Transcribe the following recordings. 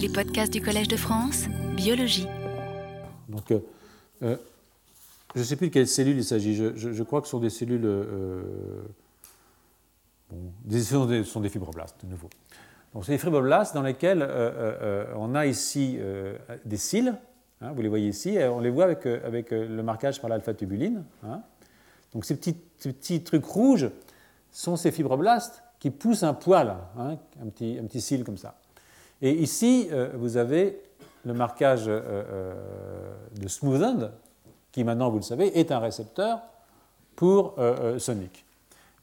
Les podcasts du Collège de France, biologie. Donc, euh, euh, je ne sais plus de quelles cellules il s'agit. Je, crois que ce sont des cellules. euh, bon, des, ce sont des, fibroblastes, de nouveau. Donc, c'est des fibroblastes dans lesquels on a ici des cils. hein, vous les voyez ici. on les voit avec, avec le marquage par l'alpha-tubuline. hein. Donc, ces petits, petits trucs rouges sont ces fibroblastes qui poussent un poil, hein, un, petit, un petit cil comme ça. Et ici, euh, vous avez le marquage euh, euh, de smooth end, qui maintenant, vous le savez, est un récepteur pour Sonic.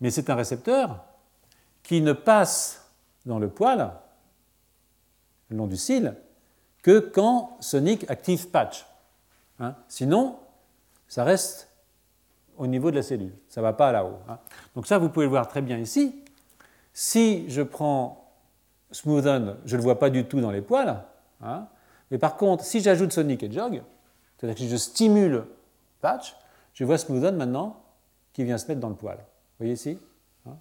Mais c'est un récepteur qui ne passe dans le poil, le long du cil, que quand Sonic active patch. Hein. Sinon, ça reste au niveau de la cellule, ça ne va pas là-haut. hein. Donc ça, vous pouvez le voir très bien ici. Si je prends Smoothen, je ne le vois pas du tout dans les poils. hein. Mais par contre, si j'ajoute Sonic et Jog, c'est-à-dire que si je stimule Patch, je vois Smoothen maintenant qui vient se mettre dans le poil. Vous voyez ici hein.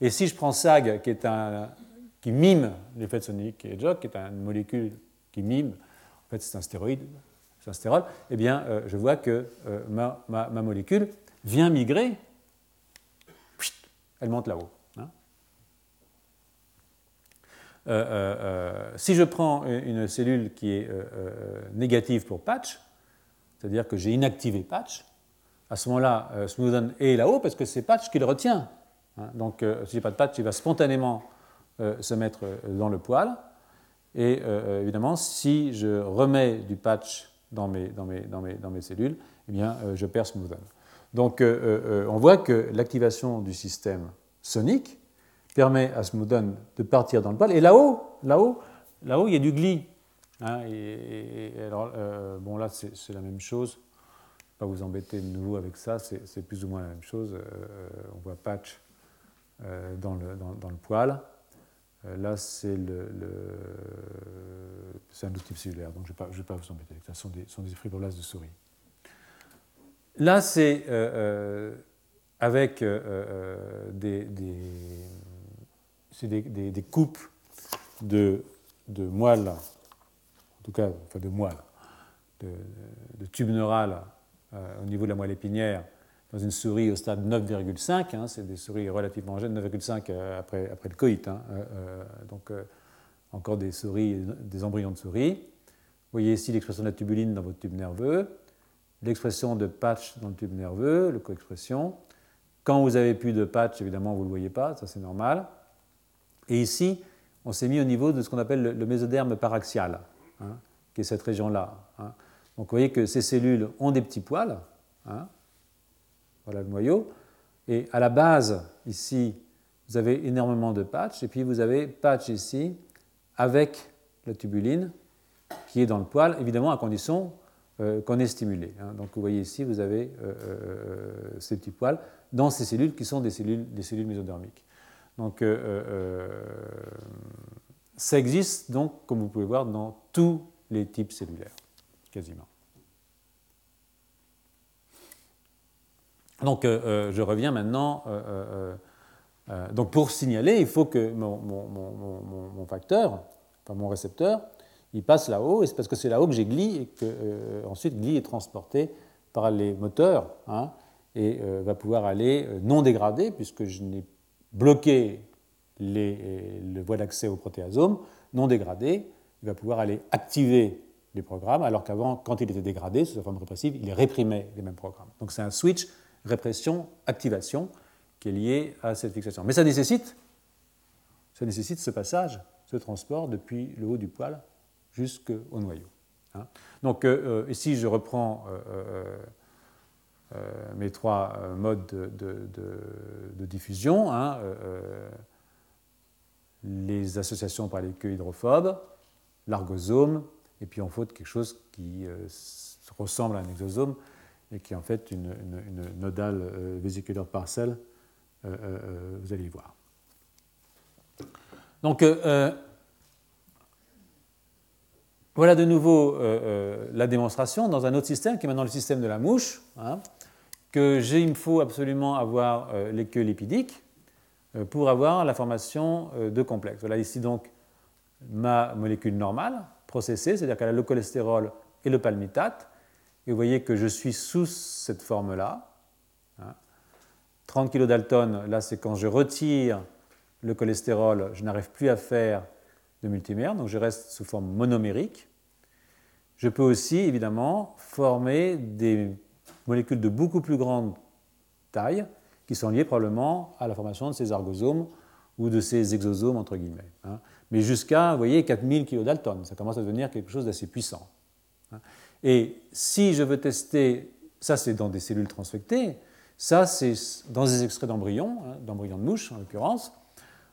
Et si je prends SAG, qui, mime l'effet de Sonic et Jog, qui est une molécule qui mime, en fait c'est un stéroïde, c'est un stérol, eh bien euh, je vois que euh, ma, molécule vient migrer, elle monte là-haut. hein. Euh, euh, euh, si je prends une cellule qui est euh, euh, négative pour patch, c'est-à-dire que j'ai inactivé patch, à ce moment-là, euh, Smoothen est là-haut parce que c'est patch qui le retient. hein. Donc, euh, si j'ai pas de patch, il va spontanément euh, se mettre euh, dans le poil. Et euh, évidemment, si je remets du patch dans mes, cellules, eh bien, euh, je perds Smoothen. Donc, euh, euh, on voit que l'activation du système sonique permet à Smoothen de partir dans le poil. Et là-haut, là-haut, là-haut, il y a du gli. hein, alors, euh, bon, là, c'est la même chose. Pas vous embêter de nouveau avec ça, c'est plus ou moins la même chose. Euh, on voit patch euh, dans, le, dans, le poil. Là, c'est le, c'est un autre type cellulaire, donc je ne vais, vais pas vous embêter avec ça. Ce sont des, sont des fibroblastes de souris. Là, c'est avec des- c'est des, coupes de, moelle, en tout cas, enfin de moelle, de, de tube neural euh, au niveau de la moelle épinière dans une souris au stade 9,5, hein, c'est des souris relativement jeunes, 9,5 euh, après, le coït, hein, euh, euh, donc encore des souris, des embryons de souris. Vous voyez ici l'expression de la tubuline dans votre tube nerveux, l'expression de patch dans le tube nerveux, le coexpression. Quand vous avez plus de patch, évidemment, vous ne le voyez pas, ça c'est normal. Et ici, on s'est mis au niveau de ce qu'on appelle le, le mésoderme paraxial, hein, qui est cette région-là. hein. Donc vous voyez que ces cellules ont des petits poils, hein. voilà le noyau, et à la base, ici, vous avez énormément de patch, et puis vous avez patch ici avec la tubuline qui est dans le poil, évidemment à condition euh, qu'on est stimulé. Donc vous voyez ici, vous avez euh, euh, ces petits poils dans ces cellules qui sont des cellules, des cellules mésodermiques. Donc euh, euh, ça existe donc, comme vous pouvez voir, dans tous les types cellulaires, quasiment. Donc euh, je reviens maintenant. donc pour signaler, il faut que mon, facteur, enfin mon récepteur, il passe là-haut, et c'est parce que c'est là-haut que j'ai GLI, et que ensuite GLI est transporté par les moteurs, hein, et va pouvoir aller non dégradé, puisque je n'ai bloqué les, le voie d'accès au protéasome, non dégradé, il va pouvoir aller activer les programmes, alors qu'avant, quand il était dégradé, sous sa forme répressive, il réprimait les mêmes programmes. Donc c'est un switch répression-activation qui est lié à cette fixation. Mais ça nécessite, ça nécessite ce passage, ce transport depuis le haut du poil jusqu'au noyau. hein. Donc euh, euh, ici, je reprends euh, euh, euh, mes trois euh, modes de, diffusion. hein, euh, euh, les associations par les queues hydrophobes, l'argosome, et puis en faute quelque chose qui euh, ressemble à un exosome et qui est en fait une, nodale euh, vésiculaire parcelle, euh, euh, euh, vous allez voir. Donc, euh, euh, voilà de nouveau euh, euh, la démonstration dans un autre système qui est maintenant le système de la mouche, hein, que j'ai, il me faut absolument avoir euh, les queues lipidiques euh, pour avoir la formation euh, de complexes. Voilà ici donc ma molécule normale, processée, c'est-à-dire qu'elle a le cholestérol et le palmitate. Et vous voyez que je suis sous cette forme-là. 30 kg d'Alton, là c'est quand je retire le cholestérol, je n'arrive plus à faire de multimère, donc je reste sous forme monomérique. Je peux aussi évidemment former des molécules de beaucoup plus grande taille qui sont liées probablement à la formation de ces argosomes ou de ces exosomes entre guillemets. Hein. Mais jusqu'à, vous voyez, 4000 kg d'Alton, ça commence à devenir quelque chose d'assez puissant. Hein. Et si je veux tester, ça c'est dans des cellules transfectées, ça c'est dans des extraits d'embryons, hein, d'embryons de mouches en l'occurrence,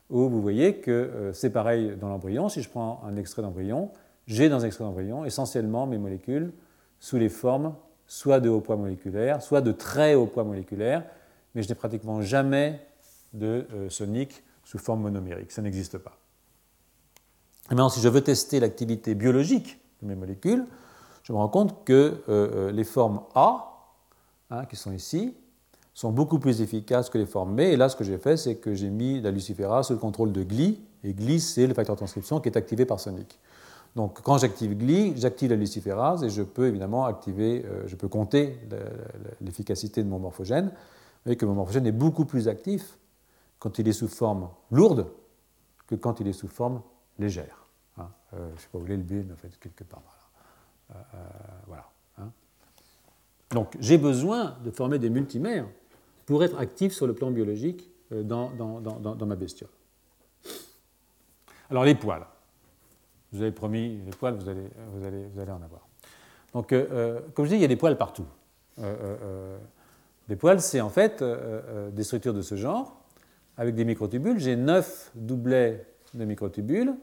où vous voyez que euh, c'est pareil dans l'embryon. Si je prends un extrait d'embryon, j'ai dans un extrait d'embryon essentiellement mes molécules sous les formes soit de haut poids moléculaire, soit de très haut poids moléculaire, mais je n'ai pratiquement jamais de euh, sonique sous forme monomérique. Ça n'existe pas. Maintenant, si je veux tester l'activité biologique de mes molécules, je me rends compte que euh, les formes A, hein, qui sont ici, sont beaucoup plus efficaces que les formes B. Et là, ce que j'ai fait, c'est que j'ai mis la luciférase sous le contrôle de GLI. Et GLI, c'est le facteur de transcription qui est activé par Sonic. Donc, quand j'active GLI, j'active la luciférase et je peux évidemment activer, euh, je peux compter l'efficacité de mon morphogène. Vous voyez que mon morphogène est beaucoup plus actif quand il est sous forme lourde que quand il est sous forme légère. Hein. Euh, je ne sais pas où est le mais en fait, quelque part. Voilà. Euh, voilà hein. Donc, j'ai besoin de former des multimères pour être actif sur le plan biologique dans, ma bestiole. Alors les poils. Vous avez promis les poils, vous allez, en avoir. Donc, euh, euh, comme je dis, il y a des poils partout. des poils, c'est en fait des structures de ce genre, avec des microtubules. J'ai 9 doublets de microtubules,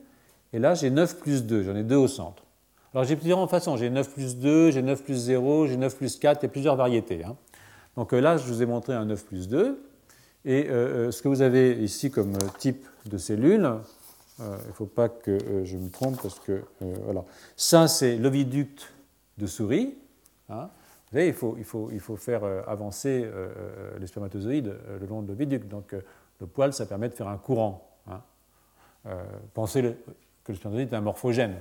et là j'ai 9 plus 2, j'en ai deux au centre. Alors j'ai plusieurs façons, j'ai 9 plus 2, j'ai 9 plus 0, j'ai 9 plus 4, il y a plusieurs variétés. Hein. Donc euh, là, je vous ai montré un 9 plus 2. Et euh, euh, ce que vous avez ici comme type de cellule, il ne faut pas que je me trompe parce que voilà. Ça, c'est l'oviducte de souris. Hein. Vous voyez, il faut, il faut, il faut faire avancer les spermatozoïdes le long de l'oviducte. Donc le poil, ça permet de faire un courant. Hein. pensez que le spermatozoïde est un morphogène.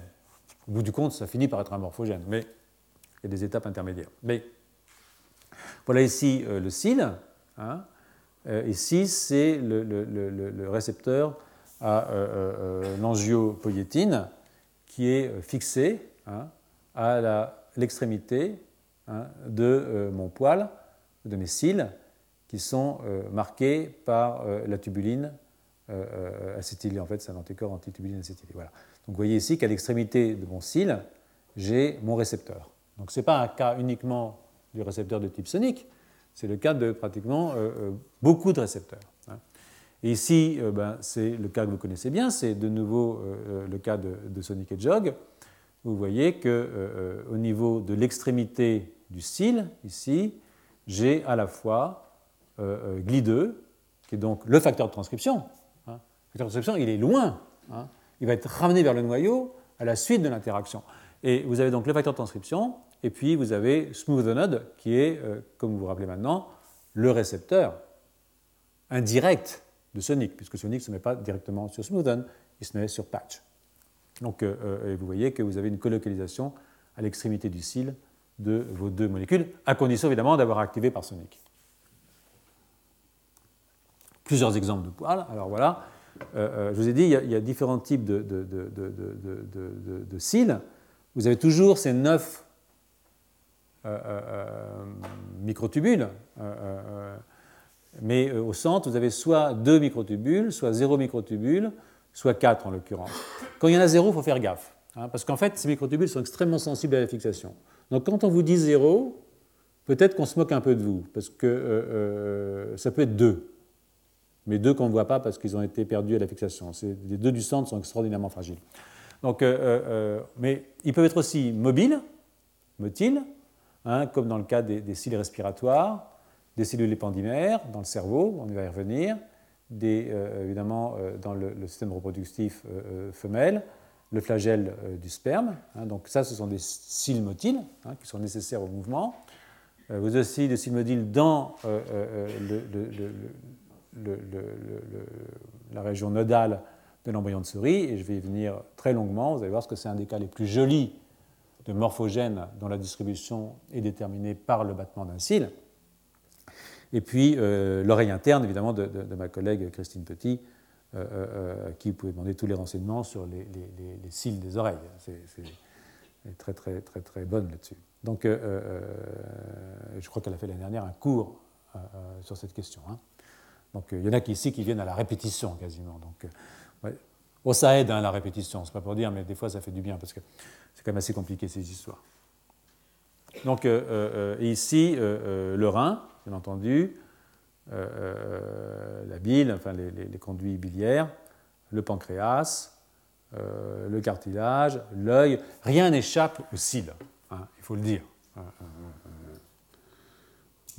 Au bout du compte, ça finit par être un morphogène, mais il y a des étapes intermédiaires. Mais voilà ici euh, le cil. Hein. Euh, ici, c'est le, récepteur à euh, l'angiopoïétine qui est fixé hein, à l'extrémité hein, de mon poil, de mes cils, qui sont marqués par la tubuline acétylée. En fait, c'est un anticorps antitubuline acétylée. Voilà. Donc vous voyez ici qu'à l'extrémité de mon cil, j'ai mon récepteur. Donc ce n'est pas un cas uniquement du récepteur de type sonique, c'est le cas de pratiquement euh, euh, beaucoup de récepteurs. Et ici, euh, ben, c'est le cas que vous connaissez bien, c'est de nouveau le cas de, Sonic Hedgehog. Vous voyez qu'au niveau de l'extrémité du cil, ici, j'ai à la fois GLI2, qui est donc le facteur de transcription. Hein. Le facteur de transcription, il est loin. Hein. Il va être ramené vers le noyau à la suite de l'interaction. Et vous avez donc le facteur de transcription, et puis vous avez SmoothNode, qui est, euh, comme vous vous rappelez maintenant, le récepteur indirect de Sonic, puisque Sonic ne se met pas directement sur Smoothen, il se met sur Patch. Donc euh, euh, vous voyez que vous avez une colocalisation à l'extrémité du cil de vos deux molécules, à condition évidemment d'avoir activé par Sonic. Plusieurs exemples de poils. Alors voilà, je vous ai dit, il y a, différents types de, cils. Vous avez toujours ces neuf euh, euh, euh, microtubules. Mais au centre, vous avez soit deux microtubules, soit zéro microtubule, soit quatre en l'occurrence. Quand il y en a zéro, il faut faire gaffe. Hein, parce qu'en fait, ces microtubules sont extrêmement sensibles à la fixation. Donc quand on vous dit zéro, peut-être qu'on se moque un peu de vous, parce que ça peut être deux. Mais deux qu'on ne voit pas parce qu'ils ont été perdus à la fixation. Les deux du centre sont extraordinairement fragiles. Donc, mais ils peuvent être aussi mobiles, motiles, Hein, comme dans le cas des, cils respiratoires, des cellules épandymères dans le cerveau, on y va y revenir, euh, évidemment euh, dans le, système reproductif euh, femelle, le flagelle du sperme. Hein, donc ça, ce sont des cils motiles hein, qui sont nécessaires au mouvement. vous avez aussi des cils motiles dans la région nodale de l'embryon de souris, et je vais y venir très longuement. Vous allez voir que c'est un des cas les plus jolis de morphogènes dont la distribution est déterminée par le battement d'un cil. Et puis euh, l'oreille interne, évidemment, de, ma collègue Christine Petit, euh, euh, qui pouvait demander tous les renseignements sur les, cils des oreilles. C'est très, très, très, très bonne là-dessus. Donc, je crois qu'elle a fait l'année dernière un cours sur cette question. Hein. Donc, il y en a qui, ici qui viennent à la répétition quasiment. Donc, Oh, ça aide hein, la répétition, c'est pas pour dire, mais des fois ça fait du bien parce que c'est quand même assez compliqué ces histoires. Donc ici, le rein, bien entendu, euh, euh, la bile, enfin les, conduits biliaires, le pancréas, euh, le cartilage, l'œil. Rien n'échappe au cils, hein, il faut le dire.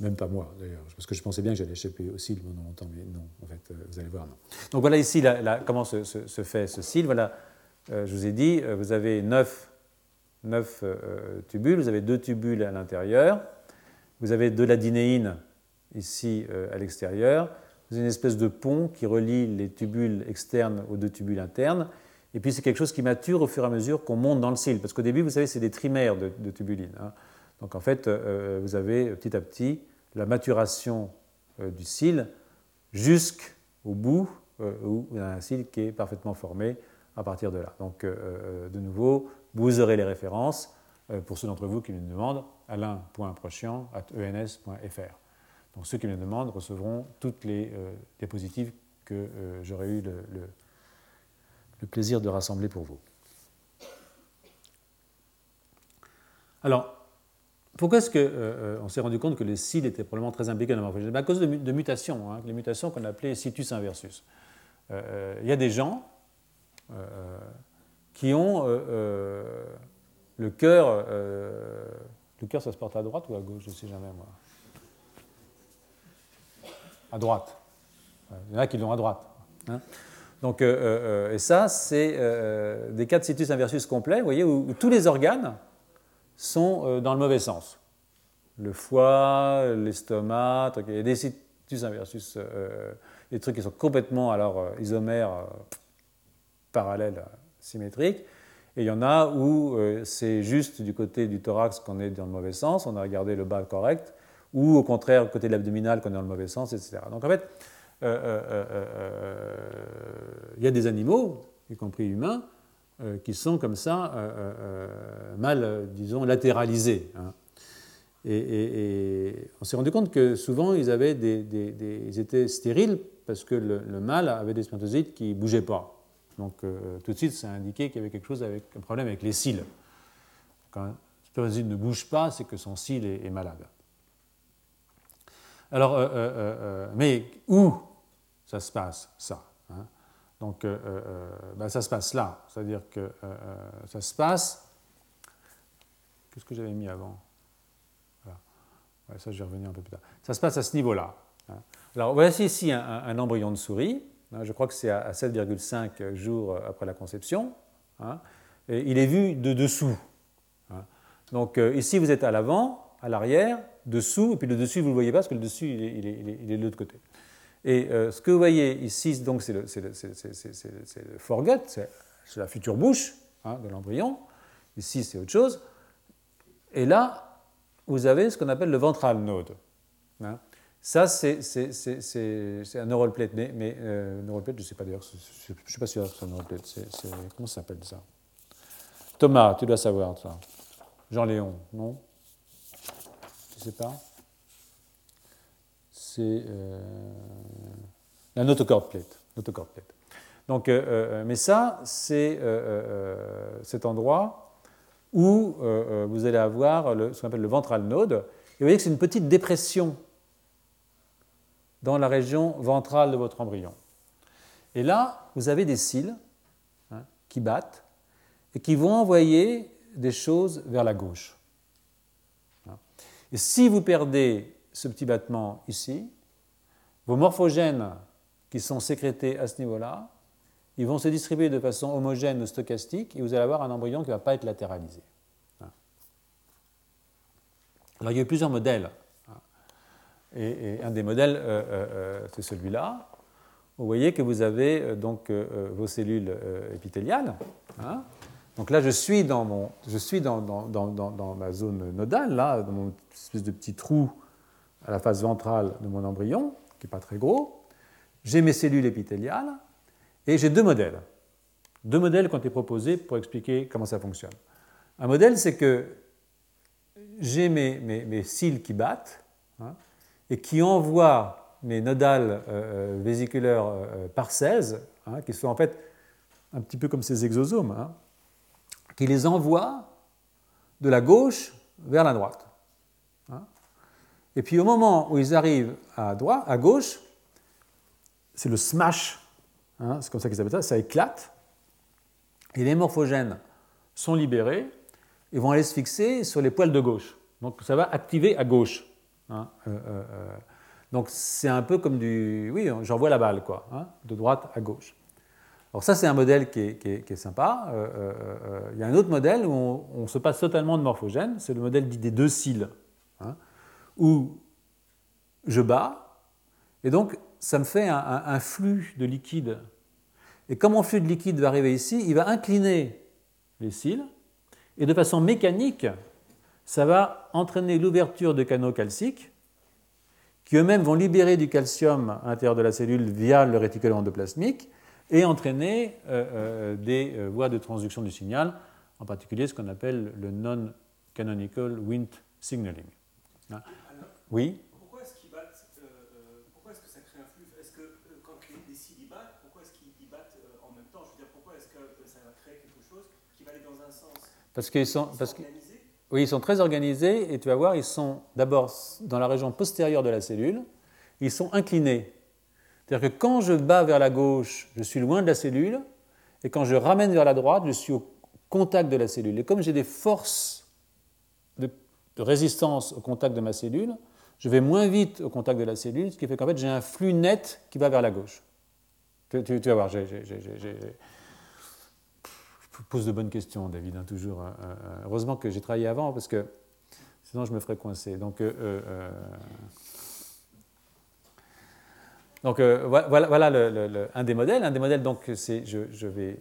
Même pas moi, d'ailleurs, parce que je pensais bien que j'allais échapper au cils pendant longtemps, mais non, en fait, vous allez voir, non. Donc voilà ici comment se, fait ce cil. Voilà, je vous ai dit, vous avez neuf, neuf tubules, vous avez deux tubules à l'intérieur. Vous avez de la dinéine ici euh, à l'extérieur. Vous avez une espèce de pont qui relie les tubules externes aux deux tubules internes. Et puis c'est quelque chose qui mature au fur et à mesure qu'on monte dans le cil. Parce qu'au début, vous savez, c'est des trimères de, de tubuline. Hein. Donc en fait, euh, vous avez petit à petit la maturation euh, du cil jusqu'au bout où il y a un cil qui est parfaitement formé à partir de là. Donc de nouveau, vous aurez les références pour ceux d'entre vous qui me demandent alain.prochian.ens.fr. Donc ceux qui me demandent recevront toutes les euh, diapositives que euh, j'aurais eu le, plaisir de rassembler pour vous. Alors, pourquoi est-ce qu'on euh, s'est rendu compte que les cils étaient probablement très impliqués dans la morphologie? Ben, À cause de, mutations, hein, les mutations qu'on appelait situs inversus. Il y a des gens qui ont le cœur le cœur, ça se porte à droite ou à gauche Je ne sais jamais, moi. À droite. Il y en a qui l'ont à droite. Hein. Donc, euh, euh, et ça, c'est euh, des cas de situs inversus complet, vous voyez, où, tous les organes sont dans le mauvais sens. Le foie, l'estomac, il y a des situs inversus, des trucs qui sont complètement alors isomères, parallèles, symétriques. Et il y en a où euh, c'est juste du côté du thorax qu'on est dans le mauvais sens, on a regardé le bas correct, ou au contraire, côté de l'abdominal qu'on est dans le mauvais sens, etc. Donc en fait, euh, euh, il y a des animaux, y compris humains, qui sont comme ça mal, disons, latéralisés. Hein. Et, on s'est rendu compte que souvent ils, avaient des, ils étaient stériles parce que le, le mâle avait des spermatozoïdes qui ne bougeaient pas. Donc euh, tout de suite, ça a indiqué qu'il y avait quelque chose avec un problème avec les cils. Quand spermatozoïde ne bouge pas, c'est que son cil est, malade. Alors, euh, euh, mais où ça se passe, ça hein? Donc, ben, ça se passe là. C'est-à-dire que ça se passe. Qu'est-ce que j'avais mis avant? Ça, je vais revenir un peu plus tard. Ça se passe à ce niveau-là. Hein. Alors, voici ici un embryon de souris. Hein, je crois que c'est à 7,5 jours après la conception. Hein, il est vu de dessous. Hein. Donc euh, ici, vous êtes à l'avant, à l'arrière, dessous, et puis le dessus, vous ne le voyez pas parce que le dessus, il est, de l'autre côté. Et euh, ce que vous voyez ici, c'est le, le, c'est la future bouche de l'embryon. Ici, c'est autre chose. Et là, vous avez ce qu'on appelle le ventral node. Ça, c'est un neural plate, mais, mais euh, neural plate, je ne sais pas d'ailleurs, je ne suis pas sûr que c'est un neural plate. comment ça s'appelle ça? Thomas, tu dois savoir ça. Jean-Léon, non? Tu ne sais pas C'est euh, la plate. Donc, euh, euh, mais ça, c'est cet endroit où vous allez avoir ce qu'on appelle le ventral node. Et vous voyez que c'est une petite dépression dans la région ventrale de votre embryon. Et là, vous avez des cils hein, qui battent et qui vont envoyer des choses vers la gauche. Hein. Et si vous perdez ce petit battement ici, vos morphogènes qui sont sécrétés à ce niveau-là, ils vont se distribuer de façon homogène ou stochastique et vous allez avoir un embryon qui ne va pas être latéralisé. Hein. Alors il y a eu plusieurs modèles et, un des modèles, euh, euh, euh, c'est celui-là, vous voyez que vous avez donc vos cellules épithéliales. Hein. donc là, je suis dans, mon, je suis dans, dans, dans, ma zone nodale, là, dans mon espèce de petit trou à la face ventrale de mon embryon, qui n'est pas très gros. J'ai mes cellules épithéliales et j'ai deux modèles. Deux modèles qui ont été proposés pour expliquer comment ça fonctionne. Un modèle, c'est que j'ai mes, mes, cils qui battent hein, et qui envoient mes nodales euh, euh, vésiculaires euh, par 16, hein, qui sont en fait un petit peu comme ces exosomes, hein, qui les envoient de la gauche vers la droite. Et puis au moment où ils arrivent à, droite, à gauche, c'est le smash, c'est comme ça qu'ils appellent ça, ça éclate, et les morphogènes sont libérés et vont aller se fixer sur les poils de gauche. Donc ça va activer à gauche. Hein, euh, euh, euh. donc c'est un peu comme du... Oui, j'envoie la balle, quoi, hein, de droite à gauche. Alors ça, c'est un modèle qui est, sympa. il y a un autre modèle où on, se passe totalement de morphogène, c'est le modèle dit des deux cils, hein, où je bats, et donc ça me fait un flux de liquide. Et comme mon flux de liquide va arriver ici, il va incliner les cils, et de façon mécanique, ça va entraîner l'ouverture de canaux calciques qui eux-mêmes vont libérer du calcium à l'intérieur de la cellule via le réticulum endoplasmique et entraîner euh, euh, des euh, voies de transduction du signal, en particulier ce qu'on appelle le non-canonical Wnt signaling. Hein? Oui? Pourquoi est-ce que ça crée un flux? Est-ce que quand les cils battent, pourquoi est-ce qu'ils battent en même temps? Je veux dire, pourquoi est-ce que ça va créer quelque chose qui va aller dans un sens Parce qu'ils sont, parce oui, ils sont très organisés et tu vas voir, ils sont d'abord dans la région postérieure de la cellule, ils sont inclinés. C'est-à-dire que quand je bats vers la gauche, je suis loin de la cellule, et quand je ramène vers la droite, je suis au contact de la cellule. Et comme j'ai des forces de, résistance au contact de ma cellule, je vais moins vite au contact de la cellule, ce qui fait qu'en fait j'ai un flux net qui va vers la gauche. Tu, tu vas voir, j'ai pose de bonnes questions, David, hein, toujours. Hein, euh, euh, heureusement que j'ai travaillé avant, parce que sinon je me ferais coincer. Donc, euh, donc voilà, voilà le, un des modèles. Un des modèles, donc, c'est je, je, vais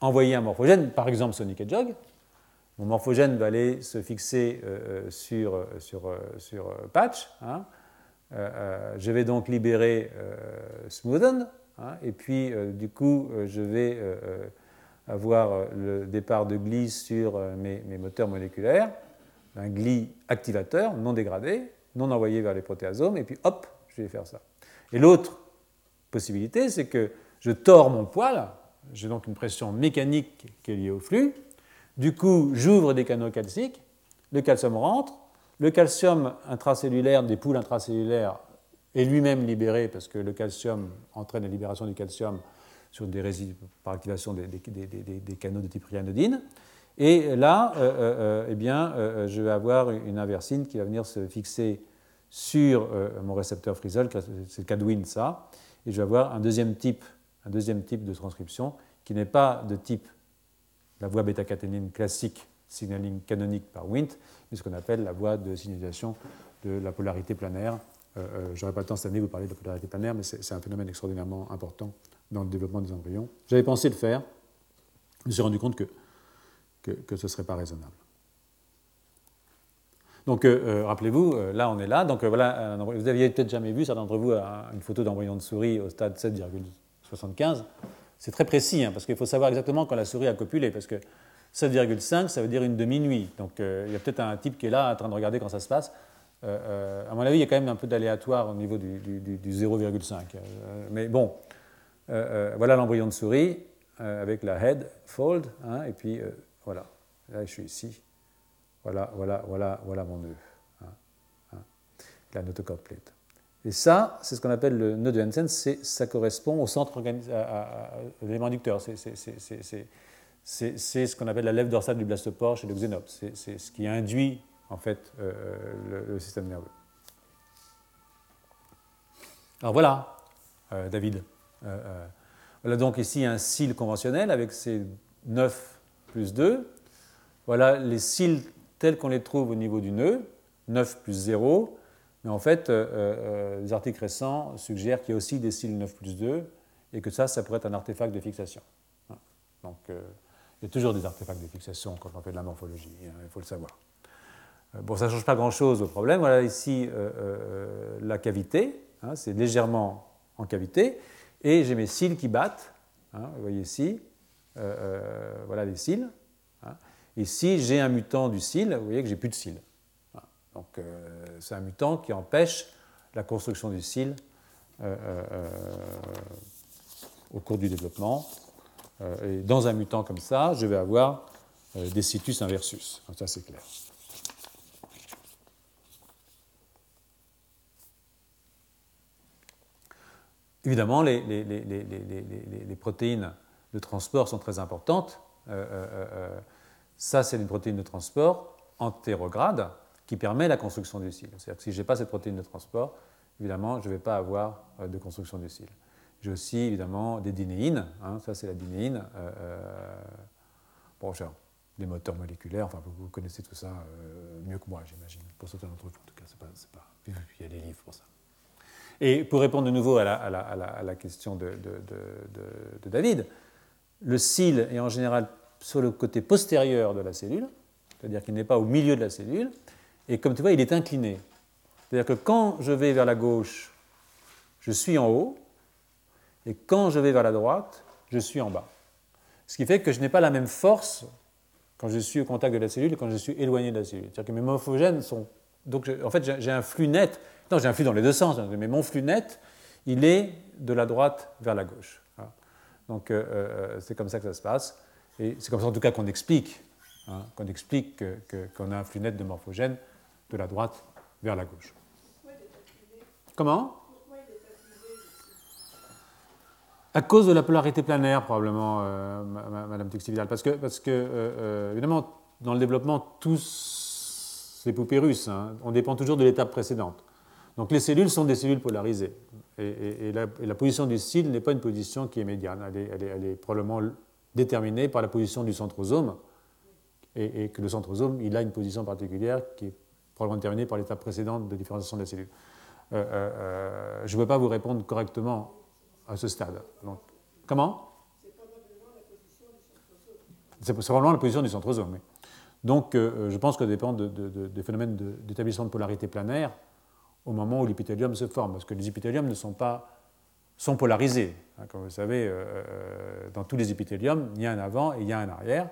envoyer un morphogène, par exemple Sonic Hedgehog. Mon morphogène va aller se fixer sur, sur, sur patch. Hein. je vais donc libérer Smoothen. et puis, du coup, je vais avoir euh, le départ de gli sur euh, mes, moteurs moléculaires, un gli activateur non dégradé, non envoyé vers les protéasomes, et puis hop, je vais faire ça. Et l'autre possibilité, c'est que je tords mon poil, j'ai donc une pression mécanique qui est liée au flux, du coup j'ouvre des canaux calciques, le calcium rentre, le calcium intracellulaire des poules intracellulaires est lui-même libéré parce que le calcium entraîne la libération du calcium sur des résidus par activation des, canaux de type ryanodine. Et là, euh, euh, euh, eh bien, je vais avoir une inversine qui va venir se fixer sur mon récepteur frisol, c'est le cas de ça, et je vais avoir un deuxième type, un deuxième type de transcription qui n'est pas de type la voie bêta-caténine classique signaling canonique par Wnt, mais ce qu'on appelle la voie de signalisation de la polarité planaire. je n'aurai pas le temps cette année de vous parler de la polarité planaire, mais c'est un phénomène extraordinairement important dans le développement des embryons. J'avais pensé le faire, je me suis rendu compte que, que, ce ne serait pas raisonnable. Donc, euh, euh, rappelez-vous, euh, là, on est là. Donc, voilà, vous aviez peut-être jamais vu, certains d'entre vous, une photo d'embryon de souris au stade 7,75. C'est très précis, hein, parce qu'il faut savoir exactement quand la souris a copulé, parce que 7,5, ça veut dire une demi-nuit. Donc, il y a peut-être un type qui est là en train de regarder quand ça se passe. à mon avis, il y a quand même un peu d'aléatoire au niveau du, du 0,5. mais bon, voilà l'embryon de souris euh, avec la head fold, hein, et puis voilà, là je suis ici, voilà, voilà, voilà, voilà mon nœud, hein, hein, la notochord plate. Et ça, c'est ce qu'on appelle le nœud de Hansen, ça correspond au centre à, l'élément inducteur. C'est ce qu'on appelle la lèvre dorsale du blastopore chez le xénops. C'est ce qui induit en fait le, système nerveux. Alors voilà, David. Euh, euh, voilà donc ici un cil conventionnel avec ses 9 plus 2. Voilà les cils tels qu'on les trouve au niveau du nœud, 9 plus 0. Mais en fait, les articles récents suggèrent qu'il y a aussi des cils 9 plus 2 et que ça, ça pourrait être un artefact de fixation. Donc, il y a toujours des artefacts de fixation quand on fait de la morphologie, hein, il faut le savoir. Bon, ça ne change pas grand-chose au problème. Voilà ici la cavité, hein, c'est légèrement en cavité, et j'ai mes cils qui battent. vous voyez ici, voilà les cils. Et si j'ai un mutant du cil, vous voyez que j'ai plus de cils. Donc euh, c'est un mutant qui empêche la construction du cil euh, euh, au cours du développement. et dans un mutant comme ça, je vais avoir des situs inversus. Ça c'est clair. Évidemment, les, protéines de transport sont très importantes. Ça, c'est une protéine de transport entérograde qui permet la construction du cil. C'est-à-dire que si je n'ai pas cette protéine de transport, évidemment, je ne vais pas avoir euh, de construction du cil. J'ai aussi évidemment des dinéines, hein, ça c'est la dinéine. Euh, euh, bon, genre, des moteurs moléculaires, enfin vous, connaissez tout ça mieux que moi, j'imagine, pour certains d'entre vous en tout cas, c'est pas, pas, il y a des livres pour ça. Et pour répondre de nouveau à la, question de, David, le cil est en général sur le côté postérieur de la cellule, c'est-à-dire qu'il n'est pas au milieu de la cellule, et comme tu vois, il est incliné. C'est-à-dire que quand je vais vers la gauche, je suis en haut, et quand je vais vers la droite, je suis en bas. Ce qui fait que je n'ai pas la même force quand je suis au contact de la cellule et quand je suis éloigné de la cellule. C'est-à-dire que mes morphogènes sont. Donc, en fait, j'ai un flux net. Non, j'ai un flux dans les deux sens, hein, mais mon flux net, il est de la droite vers la gauche. Donc, euh, euh, c'est comme ça que ça se passe. Et c'est comme ça en tout cas qu'on explique, hein, qu'on explique qu'on a un flux net de morphogènes de la droite vers la gauche. Comment? À cause de la polarité planaire, probablement, euh, Madame Tuxividal. Parce que, parce que euh, euh, évidemment, dans le développement, tous ces poupées russes, hein, on dépend toujours de l'étape précédente. Donc les cellules sont des cellules polarisées. Et, la, position du cil n'est pas une position qui est médiane. Elle est, elle est probablement déterminé par la position du centrosome, et, que le centrosome, il a une position particulière qui est probablement déterminée par l'étape précédente de différenciation de la cellule. Euh, euh, euh, je ne peux pas vous répondre correctement à ce stade. Donc, comment? C'est probablement la position du centrosome. Donc, je pense que ça dépend des phénomènes d'établissement de, polarité planaire au moment où l'épithélium se forme, parce que les épithéliums ne sont pas polarisés. Hein, comme vous savez, euh, euh, dans tous les épithéliums, il y a un avant et il y a un arrière.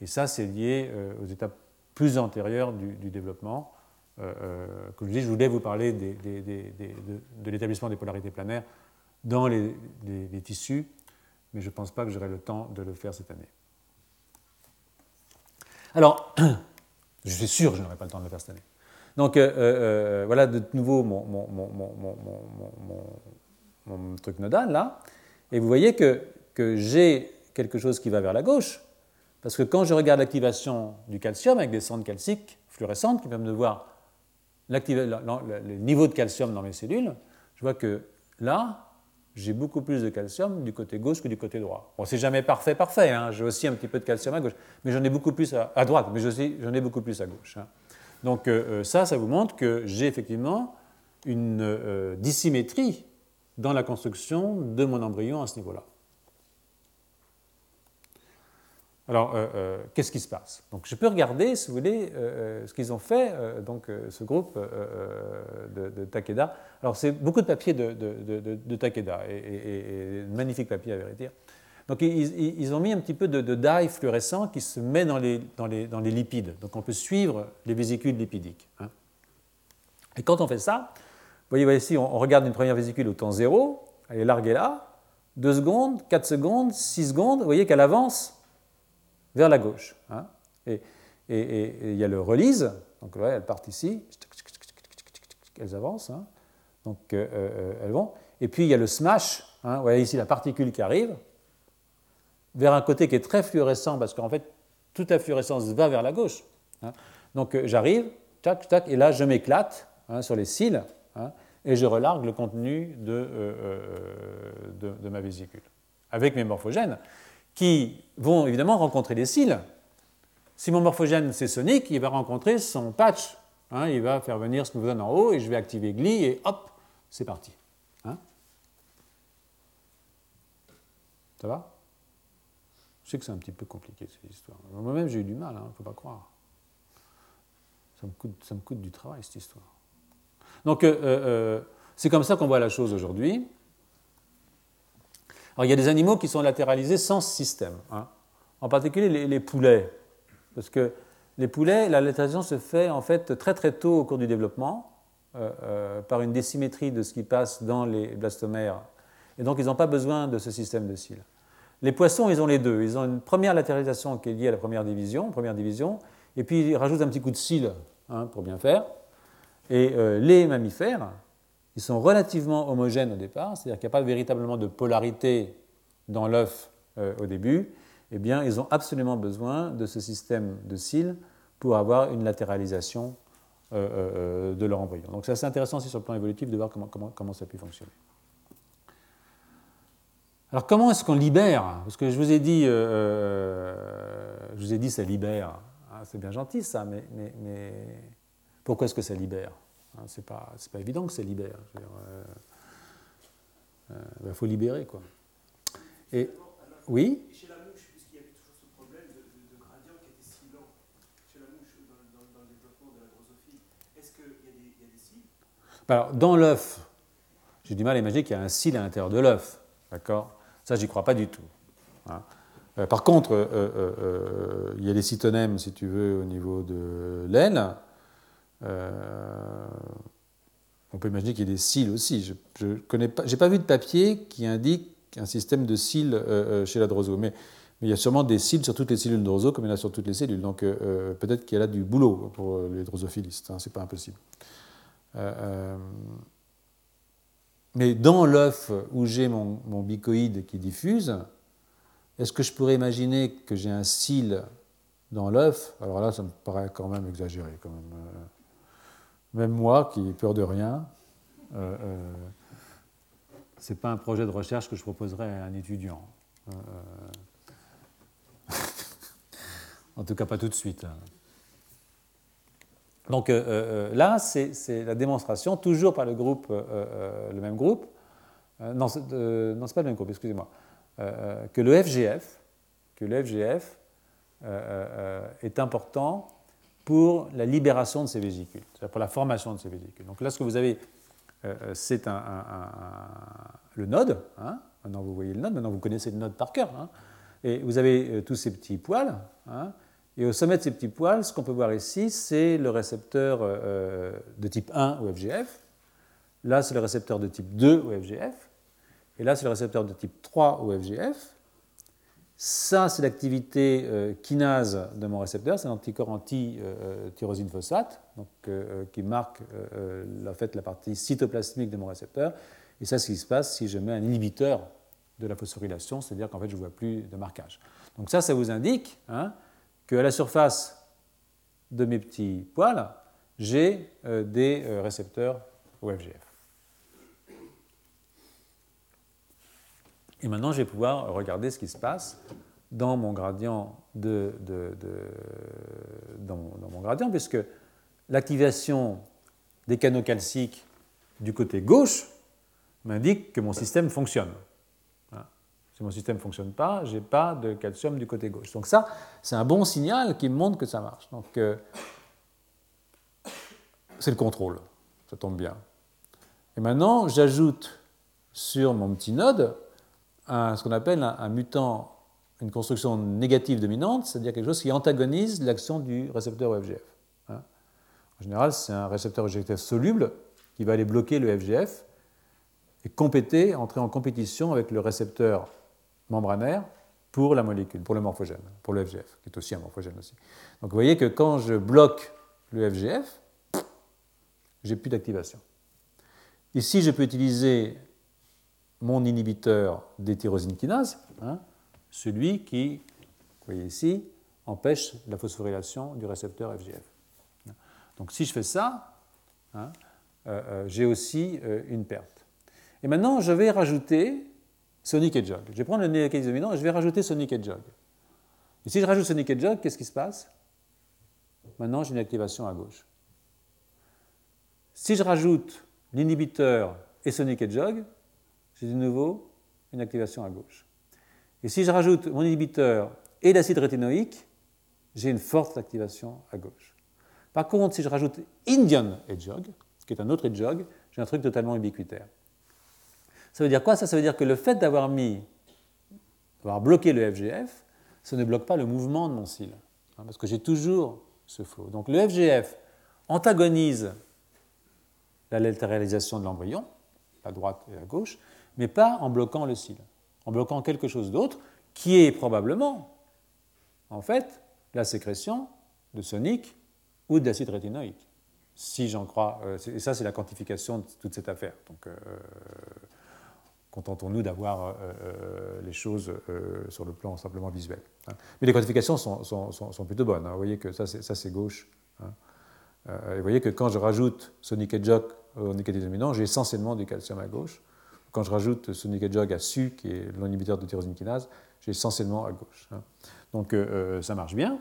Et ça, c'est lié euh, aux étapes plus antérieures du, développement. comme je dis, je voulais vous parler de, l'établissement des polarités planaires dans les, tissus, mais je ne pense pas que j'aurai le temps de le faire cette année. Alors, je suis sûr que je n'aurai pas le temps de le faire cette année. Donc voilà de nouveau mon, mon truc nodal là, et vous voyez que, que j'ai quelque chose qui va vers la gauche, parce que quand je regarde l'activation du calcium avec des sondes calciques fluorescentes qui permettent de voir le niveau de calcium dans mes cellules, je vois que là, j'ai beaucoup plus de calcium du côté gauche que du côté droit. Bon, c'est jamais parfait, parfait. Hein. J'ai aussi un petit peu de calcium à gauche, mais j'en ai beaucoup plus à, droite, mais j'en ai beaucoup plus à gauche. Hein. Donc euh, euh, ça, ça vous montre que j'ai effectivement une euh, dissymétrie dans la construction de mon embryon à ce niveau-là. Alors, euh, euh, qu'est-ce qui se passe? Donc, je peux regarder, si vous voulez, euh, ce qu'ils ont fait, donc ce groupe de, Takeda. Alors, c'est beaucoup de papier de, Takeda, et, de magnifiques papiers à vérité. Donc, ils, ont mis un petit peu de, dye fluorescent qui se met dans les, lipides. Donc, on peut suivre les vésicules lipidiques. Hein. Et quand on fait ça, vous voyez, ici, on regarde une première vésicule au temps 0, elle est larguée là, 2 secondes, 4 secondes, 6 secondes, vous voyez qu'elle avance vers la gauche. Hein. et, il y a le release, donc ouais, elles partent ici, elles avancent, hein. donc euh, euh, elles vont. Et puis il y a le smash, hein, vous voyez ici la particule qui arrive, vers un côté qui est très fluorescent, parce qu'en fait, toute la fluorescence va vers la gauche. Donc euh, j'arrive, tac, tac, et là je m'éclate sur les cils, Hein, et je relargue le contenu euh, de, ma vésicule, avec mes morphogènes, qui vont évidemment rencontrer des cils. Si mon morphogène c'est sonique, il va rencontrer son patch hein, il va faire venir Smoothon en haut et je vais activer GLI et hop, c'est parti. Hein Ça va? Je sais que c'est un petit peu compliqué cette histoire. Moi-même, j'ai eu du mal, il hein, ne faut pas croire. Ça me, coûte, du travail, cette histoire. Donc, euh, euh, c'est comme ça qu'on voit la chose aujourd'hui. Alors, il y a des animaux qui sont latéralisés sans système. Hein. En particulier les, poulets. Parce que les poulets, la latéralisation se fait en fait très très tôt au cours du développement, euh, par une désymétrie de ce qui passe dans les blastomères. Et donc, ils n'ont pas besoin de ce système de cils. Les poissons, ils ont les deux. Ils ont une première latéralisation qui est liée à la première division, première division, et puis ils rajoutent un petit coup de cils hein, pour bien faire. Et euh, les mammifères, ils sont relativement homogènes au départ, c'est-à-dire qu'il n'y a pas véritablement de polarité dans l'œuf euh, au début, eh bien, ils ont absolument besoin de ce système de cils pour avoir une latéralisation euh, de leur embryon. Donc c'est assez intéressant aussi sur le plan évolutif de voir comment, comment, comment ça peut fonctionner. Alors comment est-ce qu'on libère? Parce que je vous ai dit, je vous ai dit ça libère. Ah, c'est bien gentil ça, mais pourquoi est-ce que ça libère? Hein, C'est pas, pas évident que ça libère. Il euh, euh, ben, faut libérer quoi. Et oui? Chez la mouche, puisqu'il y avait toujours ce problème de, gradient qui était si lent, chez la mouche dans, le développement de la drosophile, est-ce qu'il y, a des cils? Alors dans l'œuf, j'ai du mal à imaginer qu'il y a un cil à l'intérieur de l'œuf, d'accord? Ça, j'y crois pas du tout. Hein. Euh, par contre, il y a des cytonèmes, si tu veux, au niveau de l'aine. Euh, on peut imaginer qu'il y ait des cils aussi. Je n'ai pas, pas vu de papier qui indique un système de cils euh, euh, chez la droso, mais, il y a sûrement des cils sur toutes les cellules de droso comme il y en a sur toutes les cellules. Donc peut-être qu'il y a là du boulot pour les drosophilistes, hein, c'est pas impossible. mais dans l'œuf où j'ai mon, mon, bicoïde qui diffuse, est-ce que je pourrais imaginer que j'ai un cil dans l'œuf? Alors là, ça me paraît quand même exagéré. Quand même. Même moi, qui ai peur de rien, euh, euh, ce n'est pas un projet de recherche que je proposerais à un étudiant. Euh, en tout cas, pas tout de suite. Donc là, c'est la démonstration, toujours par le groupe, le même groupe, non, ce pas le même groupe, excusez-moi, que le FGF, que le FGF est important pour la libération de ces vésicules, c'est-à-dire pour la formation de ces vésicules. Donc là, ce que vous avez, euh, euh, c'est un, le node. Hein. maintenant, vous voyez le node, maintenant, vous connaissez le node par cœur. Hein. et vous avez euh, tous ces petits poils. Hein. et au sommet de ces petits poils, ce qu'on peut voir ici, c'est le récepteur de type 1 au FGF. Là, c'est le récepteur de type 2 au FGF. Et là, c'est le récepteur de type 3 au FGF. Ça, c'est l'activité euh, kinase de mon récepteur, c'est l'anticorps anti-tyrosine phosphate, donc, euh, qui marque euh, la, partie cytoplasmique de mon récepteur. Et ça, c'est ce qui se passe si je mets un inhibiteur de la phosphorylation, c'est-à-dire qu'en fait, je ne vois plus de marquage. Donc ça, ça vous indique hein, qu'à la surface de mes petits poils, j'ai des récepteurs OFGF. Et maintenant, je vais pouvoir regarder ce qui se passe dans mon gradient, puisque l'activation des canaux calciques du côté gauche m'indique que mon système fonctionne. Si mon système ne fonctionne pas, je n'ai pas de calcium du côté gauche. Donc ça, c'est un bon signal qui me montre que ça marche. Donc euh, c'est le contrôle, ça tombe bien. Et maintenant, j'ajoute sur mon petit node ce qu'on appelle un, mutant, une construction négative dominante, c'est-à-dire quelque chose qui antagonise l'action du récepteur FGF. Hein. En général, c'est un récepteur FGF soluble qui va aller bloquer le FGF et compéter, entrer en compétition avec le récepteur membranaire pour la molécule, pour le morphogène, pour le FGF, qui est aussi un morphogène aussi. Donc vous voyez que quand je bloque le FGF, j'ai plus d'activation. Ici, je peux utiliser mon inhibiteur des tyrosine kinase, hein, celui qui, vous voyez ici, empêche la phosphorylation du récepteur FGF. Donc si je fais ça, hein, euh, euh, j'ai aussi euh, une perte. Et maintenant, je vais rajouter Sonic et Jog. Je vais prendre le négatif dominant et je vais rajouter Sonic et Jog. Et si je rajoute Sonic et Jog, qu'est-ce qui se passe? Maintenant, j'ai une activation à gauche. Si je rajoute l'inhibiteur et Sonic Hedgehog, j'ai de nouveau une activation à gauche. Et si je rajoute mon inhibiteur et l'acide rétinoïque, j'ai une forte activation à gauche. Par contre, si je rajoute Indian Hedgehog, qui est un autre Hedgehog, j'ai un truc totalement ubiquitaire. Ça veut dire quoi Ça, ça veut dire que le fait d'avoir mis, d'avoir bloqué le FGF, ça ne bloque pas le mouvement de mon cil, hein, parce que j'ai toujours ce flot. Donc le FGF antagonise la latéralisation de l'embryon, la droite et la gauche, mais pas en bloquant le cil, en bloquant quelque chose d'autre qui est probablement, en fait, la sécrétion de sonique ou d'acide rétinoïque, si j'en crois. Euh, et ça, c'est la quantification de toute cette affaire. Donc, euh, contentons-nous d'avoir euh, les choses sur le plan simplement visuel. Hein. Mais les quantifications sont, plutôt bonnes. Hein. Vous voyez que ça, c'est gauche. Hein. et vous voyez que quand je rajoute sonic et jog au nickel j'ai essentiellement du calcium à gauche. Quand je rajoute et jog à SU, qui est l'inhibiteur de tyrosine kinase, j'ai essentiellement à gauche. Donc ça marche bien.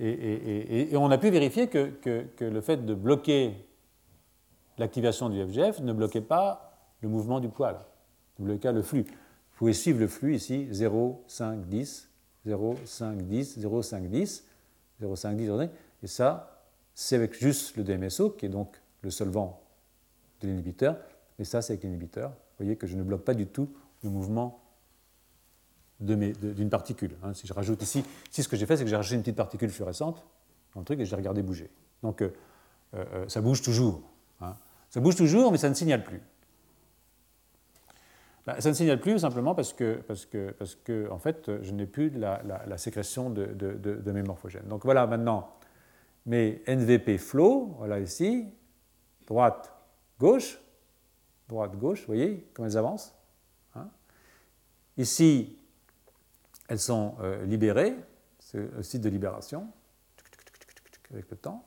Et, on a pu vérifier que, le fait de bloquer l'activation du FGF ne bloquait pas le mouvement du poil, ne bloquait le flux. Vous pouvez suivre le flux ici, 0, 5, 10, 0, 5, 10, 0, 5, 10, 0, 5, 10, et ça, c'est avec juste le DMSO, qui est donc le solvant de l'inhibiteur, et ça, c'est avec l'inhibiteur. Vous voyez que je ne bloque pas du tout le mouvement d'une particule. Hein. Si je rajoute ici, si ce que j'ai fait, c'est que j'ai rajouté une petite particule fluorescente dans le truc et j'ai regardé bouger. Donc euh, euh, ça bouge toujours. Hein. Ça bouge toujours, mais ça ne signale plus. Bah, ça ne signale plus simplement parce que, parce que, parce que en fait, je n'ai plus la, sécrétion de, de, mes morphogènes. Donc voilà maintenant mes NVP flow, voilà ici, droite, gauche, droite, gauche, vous voyez comment elles avancent. Hein. Ici, elles sont euh, libérées, c'est le site de libération, avec le temps.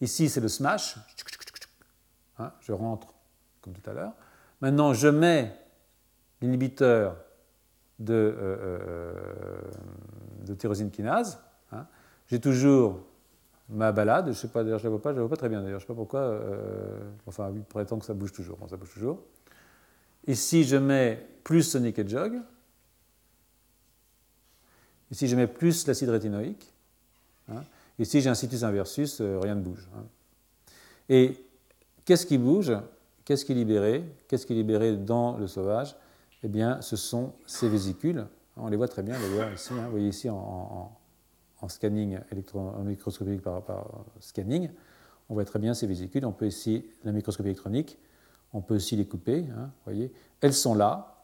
Ici, c'est le smash, hein, je rentre comme tout à l'heure. Maintenant, je mets l'inhibiteur de, euh, euh, de, tyrosine kinase. Hein. J'ai toujours ma balade, je ne sais pas, d'ailleurs, je ne la vois pas, je la vois pas très bien d'ailleurs, je sais pas pourquoi, enfin, il prétend que ça bouge toujours, bon, ça bouge toujours. Ici, je mets plus Sonic et Jog, Ici, je mets plus l'acide rétinoïque. Hein. Ici, j'ai un situs inversus, euh, rien ne bouge. Hein. Et qu'est-ce qui bouge? Qu'est-ce qui est libéré? Qu'est-ce qui est libéré dans le sauvage? Eh bien, ce sont ces vésicules. On les voit très bien ici. Hein. Vous voyez ici en, scanning en microscopique par, par, scanning, on voit très bien ces vésicules. On peut ici la microscopie électronique. On peut aussi les couper. Vous voyez, elles sont là,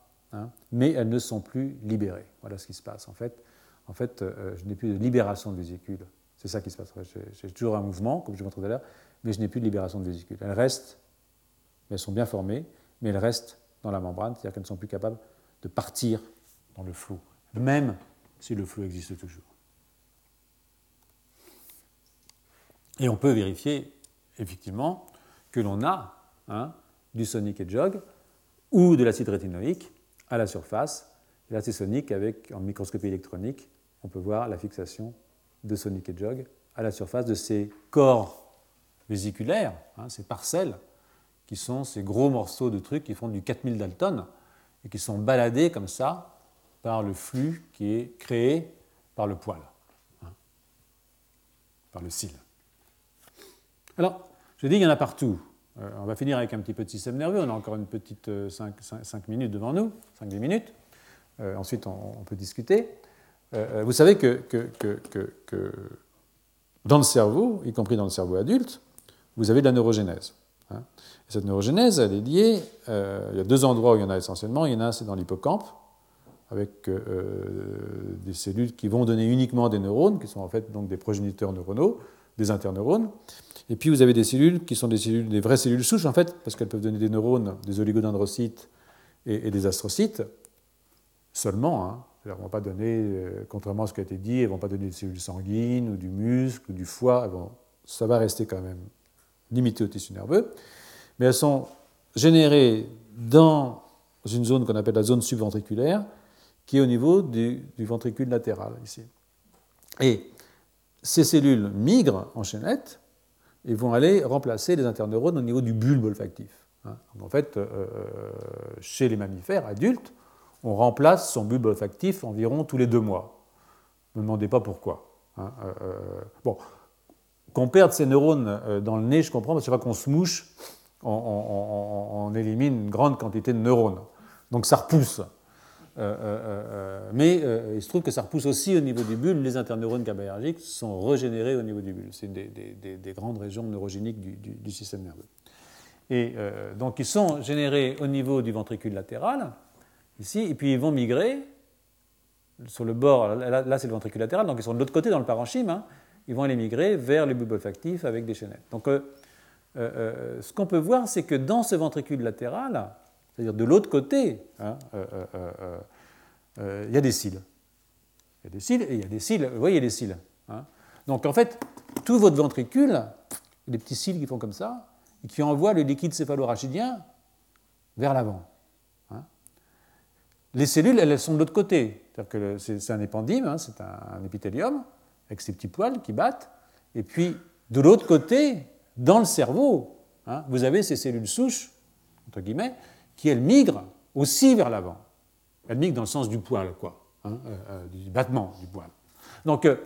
mais elles ne sont plus libérées. Voilà ce qui se passe en fait en fait, euh, je n'ai plus de libération de vésicules. C'est ça qui se passe. J'ai toujours un mouvement, comme je vous tout à l'heure, mais je n'ai plus de libération de vésicules. Elles restent, elles sont bien formées, mais elles restent dans la membrane, c'est-à-dire qu'elles ne sont plus capables de partir dans le flot, même si le flot existe toujours. Et on peut vérifier, effectivement, que l'on a hein, du sonic et jog ou de l'acide rétinoïque à la surface, l'acide sonique avec, en microscopie électronique on peut voir la fixation de Sonic et Jog à la surface de ces corps vésiculaires, hein, ces parcelles, qui sont ces gros morceaux de trucs qui font du 4000 Dalton et qui sont baladés comme ça par le flux qui est créé par le poil, hein, par le cil. Alors, je dis qu'il y en a partout. Euh, on va finir avec un petit peu de système nerveux. On a encore une petite 5, euh, minutes devant nous, 5-10 minutes. Euh, ensuite, on, peut discuter. Vous savez que, dans le cerveau, y compris dans le cerveau adulte, vous avez de la neurogénèse. Hein. cette neurogénèse, elle est liée, il y a deux endroits où il y en a essentiellement. Il y en a c'est dans l'hippocampe, avec des cellules qui vont donner uniquement des neurones, qui sont en fait donc des progéniteurs neuronaux, des interneurones. Et puis vous avez des cellules qui sont des cellules, des vraies cellules souches en fait, parce qu'elles peuvent donner des neurones, des oligodendrocytes et, des astrocytes seulement. Hein. Elles ne vont pas donner, euh, contrairement à ce qui a été dit, elles ne vont pas donner des cellules sanguines ou du muscle ou du foie. ça va rester quand même limité au tissu nerveux. Mais elles sont générées dans une zone qu'on appelle la zone subventriculaire, qui est au niveau du, ventricule latéral ici. Et ces cellules migrent en chaînette et vont aller remplacer les interneurones au niveau du bulbe olfactif. Hein. en fait, chez les mammifères adultes, on remplace son bulbe olfactif environ tous les deux mois. Ne me demandez pas pourquoi. Hein, bon, qu'on perde ses neurones dans le nez, je comprends, parce que qu'on se mouche, on, élimine une grande quantité de neurones. Donc ça repousse. Euh, euh, euh, mais il se trouve que ça repousse aussi au niveau du bulbe. Les interneurones GABAergiques sont régénérés au niveau du bulbe. C'est des, grandes régions neurogéniques du, système nerveux. Et donc ils sont générés au niveau du ventricule latéral, ici, et puis ils vont migrer sur le bord. Là, c'est le ventricule latéral, donc ils sont de l'autre côté dans le parenchyme. Hein, ils vont aller migrer vers les bulbes olfactifs avec des chaînettes. Donc ce qu'on peut voir, c'est que dans ce ventricule latéral, c'est-à-dire de l'autre côté, hein, euh, euh, euh, il y a des cils. Il y a des cils et il y a des cils. Vous voyez les cils. Hein. Donc en fait, tout votre ventricule, des petits cils qui font comme ça, et qui envoient le liquide céphalorachidien vers l'avant. Hein. Les cellules, elles, sont de l'autre côté. C'est un épendyme, c'est un, épithélium, avec ces petits poils qui battent. Et puis, de l'autre côté, dans le cerveau, vous avez ces cellules souches, entre guillemets, qui, elle, migre aussi vers l'avant. Elle migre dans le sens du poil, quoi, hein, euh, euh, du battement du poil. Donc, euh,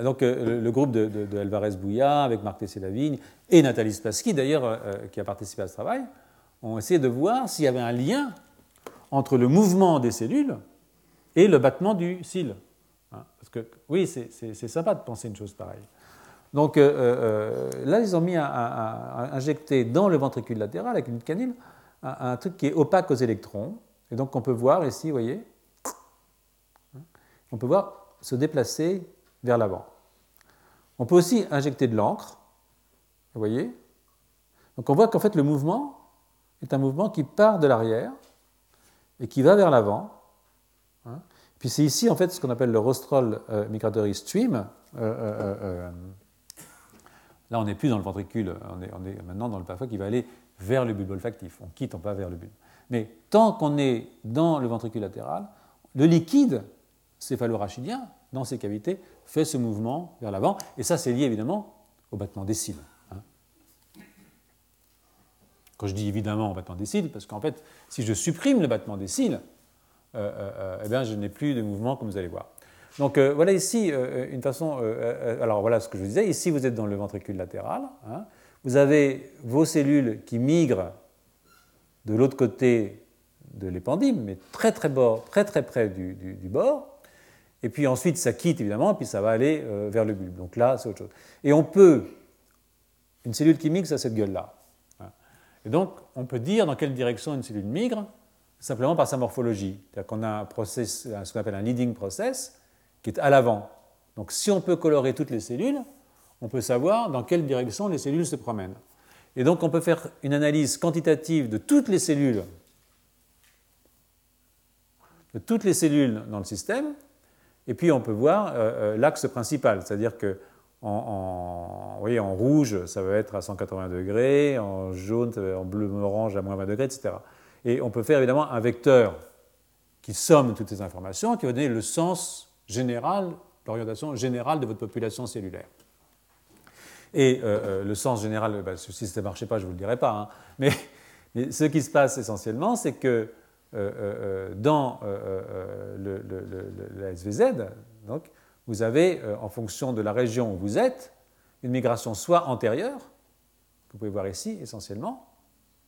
le, groupe de, de, Alvarez Bouya, avec Marc Tessé-Lavigne et Nathalie Spassky, d'ailleurs, qui a participé à ce travail, ont essayé de voir s'il y avait un lien entre le mouvement des cellules et le battement du cil. Hein, parce que, oui, c'est sympa de penser une chose pareille. Donc euh, euh, là, ils ont mis à, injecter dans le ventricule latéral avec une canule un, truc qui est opaque aux électrons. Et donc on peut voir ici, vous voyez, on peut voir se déplacer vers l'avant. On peut aussi injecter de l'encre, vous voyez. Donc on voit qu'en fait le mouvement est un mouvement qui part de l'arrière et qui va vers l'avant. Puis c'est ici en fait ce qu'on appelle le rostral euh, migratory stream. Là, on n'est plus dans le ventricule, on est, maintenant dans le parfum qui va aller vers le bulbe olfactif. On quitte, on pas vers le bulbe. Mais tant qu'on est dans le ventricule latéral, le liquide céphalorachidien, dans ces cavités, fait ce mouvement vers l'avant. Et ça, c'est lié évidemment au battement des cils. Hein. Quand je dis évidemment au battement des cils, parce qu'en fait, si je supprime le battement des cils, euh, euh, euh, eh bien, je n'ai plus de mouvement, comme vous allez voir. Donc euh, voilà ici euh, euh, une façon. alors voilà ce que je vous disais. Ici, vous êtes dans le ventricule latéral. Hein. Vous avez vos cellules qui migrent de l'autre côté de l'épendyme, mais très très, bord, très très près du, bord. Et puis ensuite, ça quitte évidemment, puis ça va aller vers le bulbe. Donc là, c'est autre chose. Et on peut. Une cellule qui migre, a cette gueule-là. Hein. Et donc, on peut dire dans quelle direction une cellule migre simplement par sa morphologie. C'est-à-dire qu'on a un process, ce qu'on appelle un leading process, qui est à l'avant. Donc si on peut colorer toutes les cellules, on peut savoir dans quelle direction les cellules se promènent. Et donc on peut faire une analyse quantitative de toutes les cellules, de toutes les cellules dans le système, et puis on peut voir euh, euh, l'axe principal, c'est-à-dire que en, en rouge, ça va être à 180 degrés, en jaune, en bleu, orange à moins 20 degrés, etc. Et on peut faire évidemment un vecteur qui somme toutes ces informations, qui va donner le sens générale, l'orientation générale de votre population cellulaire. Et euh, euh, le sens général, bah, si ça ne marchait pas, je ne vous le dirai pas, hein. mais, ce qui se passe essentiellement, c'est que euh, dans le, la SVZ, donc, vous avez, en fonction de la région où vous êtes, une migration soit antérieure, que vous pouvez voir ici essentiellement,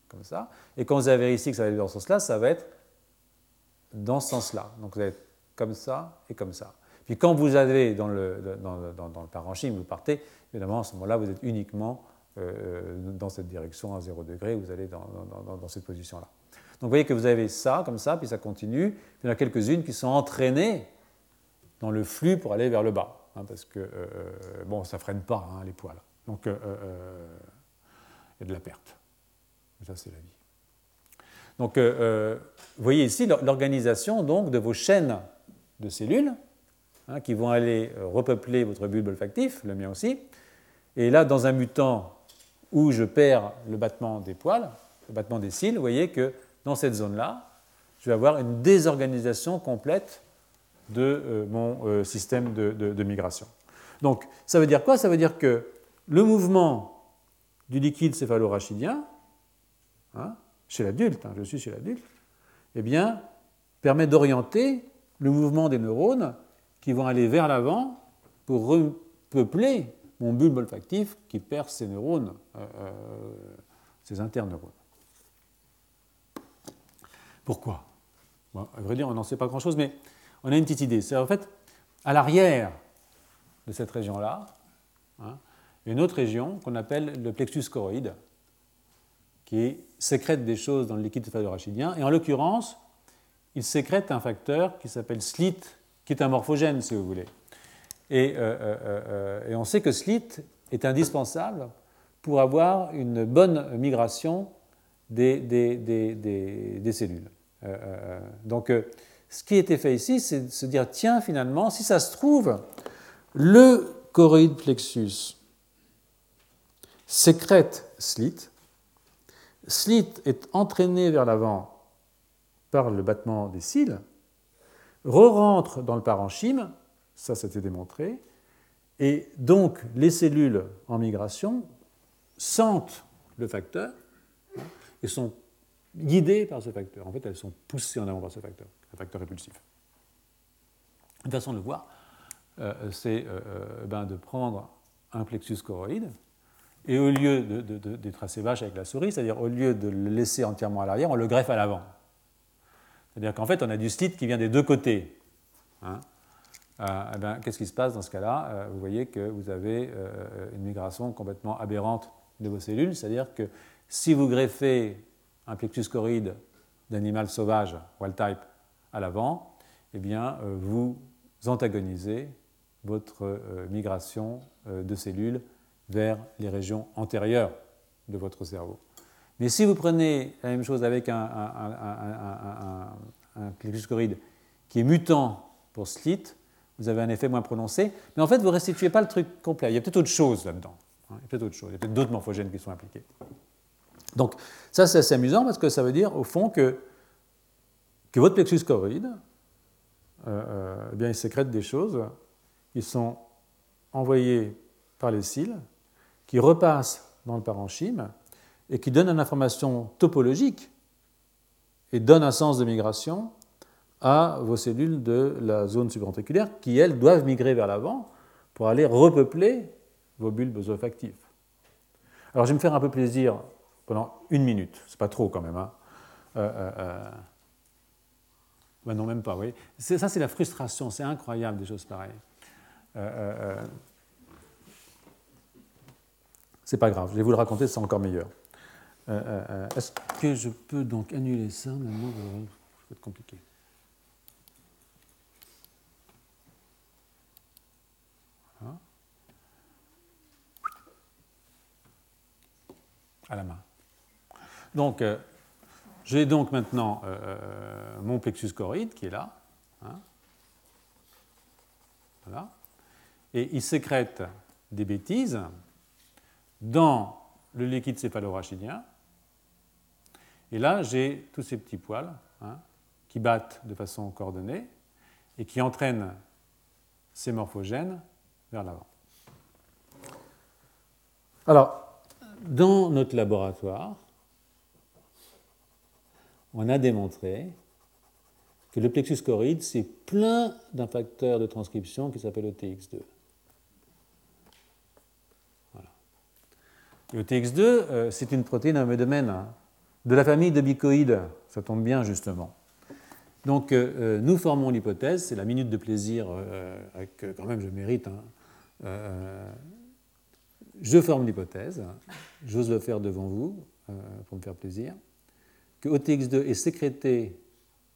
comme ça, et quand vous avez ici que ça va aller dans ce sens-là, ça va être dans ce sens-là. Donc vous avez comme ça et comme ça. Puis quand vous avez dans le, parenchyme, vous partez, évidemment, à ce moment-là, vous êtes uniquement euh, dans cette direction à 0 degré, vous allez dans, cette position-là. Donc vous voyez que vous avez ça, comme ça, puis ça continue. Il y en a quelques-unes qui sont entraînées dans le flux pour aller vers le bas, hein, parce que, euh, euh, bon, ça ne freine pas hein, les poils. Donc il y a de la perte. Ça, c'est la vie. Donc, vous voyez ici l'organisation donc de vos chaînes de cellules hein, qui vont aller euh, repeupler votre bulbe olfactif, le mien aussi. Et là, dans un mutant où je perds le battement des poils, le battement des cils, vous voyez que dans cette zone-là, je vais avoir une désorganisation complète de euh, mon euh, système de, migration. Donc, ça veut dire quoi? Ça veut dire que le mouvement du liquide céphalorachidien, hein, chez l'adulte, hein, je suis chez l'adulte, eh bien, permet d'orienter le mouvement des neurones qui vont aller vers l'avant pour repeupler mon bulbe olfactif qui perd ses neurones, euh, euh, ses interneurones. Pourquoi? À vrai dire, on n'en sait pas grand-chose, mais on a une petite idée. C'est en fait, à l'arrière de cette région-là, hein, une autre région qu'on appelle le plexus choroïde, qui sécrète des choses dans le liquide céphalorachidien. Et en l'occurrence, il sécrète un facteur qui s'appelle SLIT, qui est un morphogène, si vous voulez. Et, euh, euh, euh, on sait que SLIT est indispensable pour avoir une bonne migration des, cellules. donc, ce qui été fait ici, c'est de se dire tiens, finalement, si ça se trouve, le choroïde plexus sécrète SLIT. SLIT est entraîné vers l'avant par le battement des cils, re-rentre dans le parenchyme, ça c'était démontré, et donc les cellules en migration sentent le facteur hein, et sont guidées par ce facteur. En fait, elles sont poussées en avant par ce facteur, un facteur répulsif. Une façon de le voir, euh, c'est euh, euh, ben, de prendre un plexus choroïde, et au lieu de, de, de, tracer vache avec la souris, c'est-à-dire au lieu de le laisser entièrement à l'arrière, on le greffe à l'avant. C'est-à-dire qu'en fait, on a du slit qui vient des deux côtés. Hein. Eh ben, qu'est-ce qui se passe dans ce cas-là? Vous voyez que vous avez une migration complètement aberrante de vos cellules, c'est-à-dire que si vous greffez un plexus choroïde d'animal sauvage, wild type, à l'avant, eh bien, vous antagonisez votre euh, migration euh, de cellules vers les régions antérieures de votre cerveau. Mais si vous prenez la même chose avec un, un, qui est mutant pour SLIT, vous avez un effet moins prononcé, mais en fait, vous ne restituez pas le truc complet. Il y a peut-être autre chose là-dedans. Il y a peut-être autre chose. Il y a peut-être d'autres morphogènes qui sont impliqués. Donc, ça, c'est assez amusant parce que ça veut dire, au fond, que, que votre plexus choroïde, euh, eh bien, il sécrète des choses qui sont envoyées par les cils, qui repassent dans le parenchyme et qui donnent une information topologique et donnent un sens de migration à vos cellules de la zone subventriculaire qui, elles, doivent migrer vers l'avant pour aller repeupler vos bulbes olfactifs. Alors je vais me faire un peu plaisir pendant une minute, c'est pas trop quand même. Hein. Euh, euh, ben non, même pas, oui. Ça, c'est la frustration, c'est incroyable des choses pareilles. Euh, euh, euh. c'est pas grave, je vais vous le raconter, c'est encore meilleur. Est-ce que je peux donc annuler ça Maintenant, ça va être compliqué. À la main. Donc, j'ai donc maintenant euh, euh, mon plexus choroïde qui est là. Hein. voilà. Et il sécrète des bêtises dans le liquide céphalorachidien. Et là, j'ai tous ces petits poils hein, qui battent de façon coordonnée et qui entraînent ces morphogènes vers l'avant. Alors, dans notre laboratoire, on a démontré que le plexus choroïde, c'est plein d'un facteur de transcription qui s'appelle OTX2. Voilà. Et OTX2, euh, c'est une protéine à domaine hein, de la famille de bicoïdes. Ça tombe bien, justement. Donc, euh, euh, nous formons l'hypothèse, c'est la minute de plaisir, avec, quand même, je mérite. Hein, je forme l'hypothèse, j'ose le faire devant vous, pour me faire plaisir que OTX2 est sécrété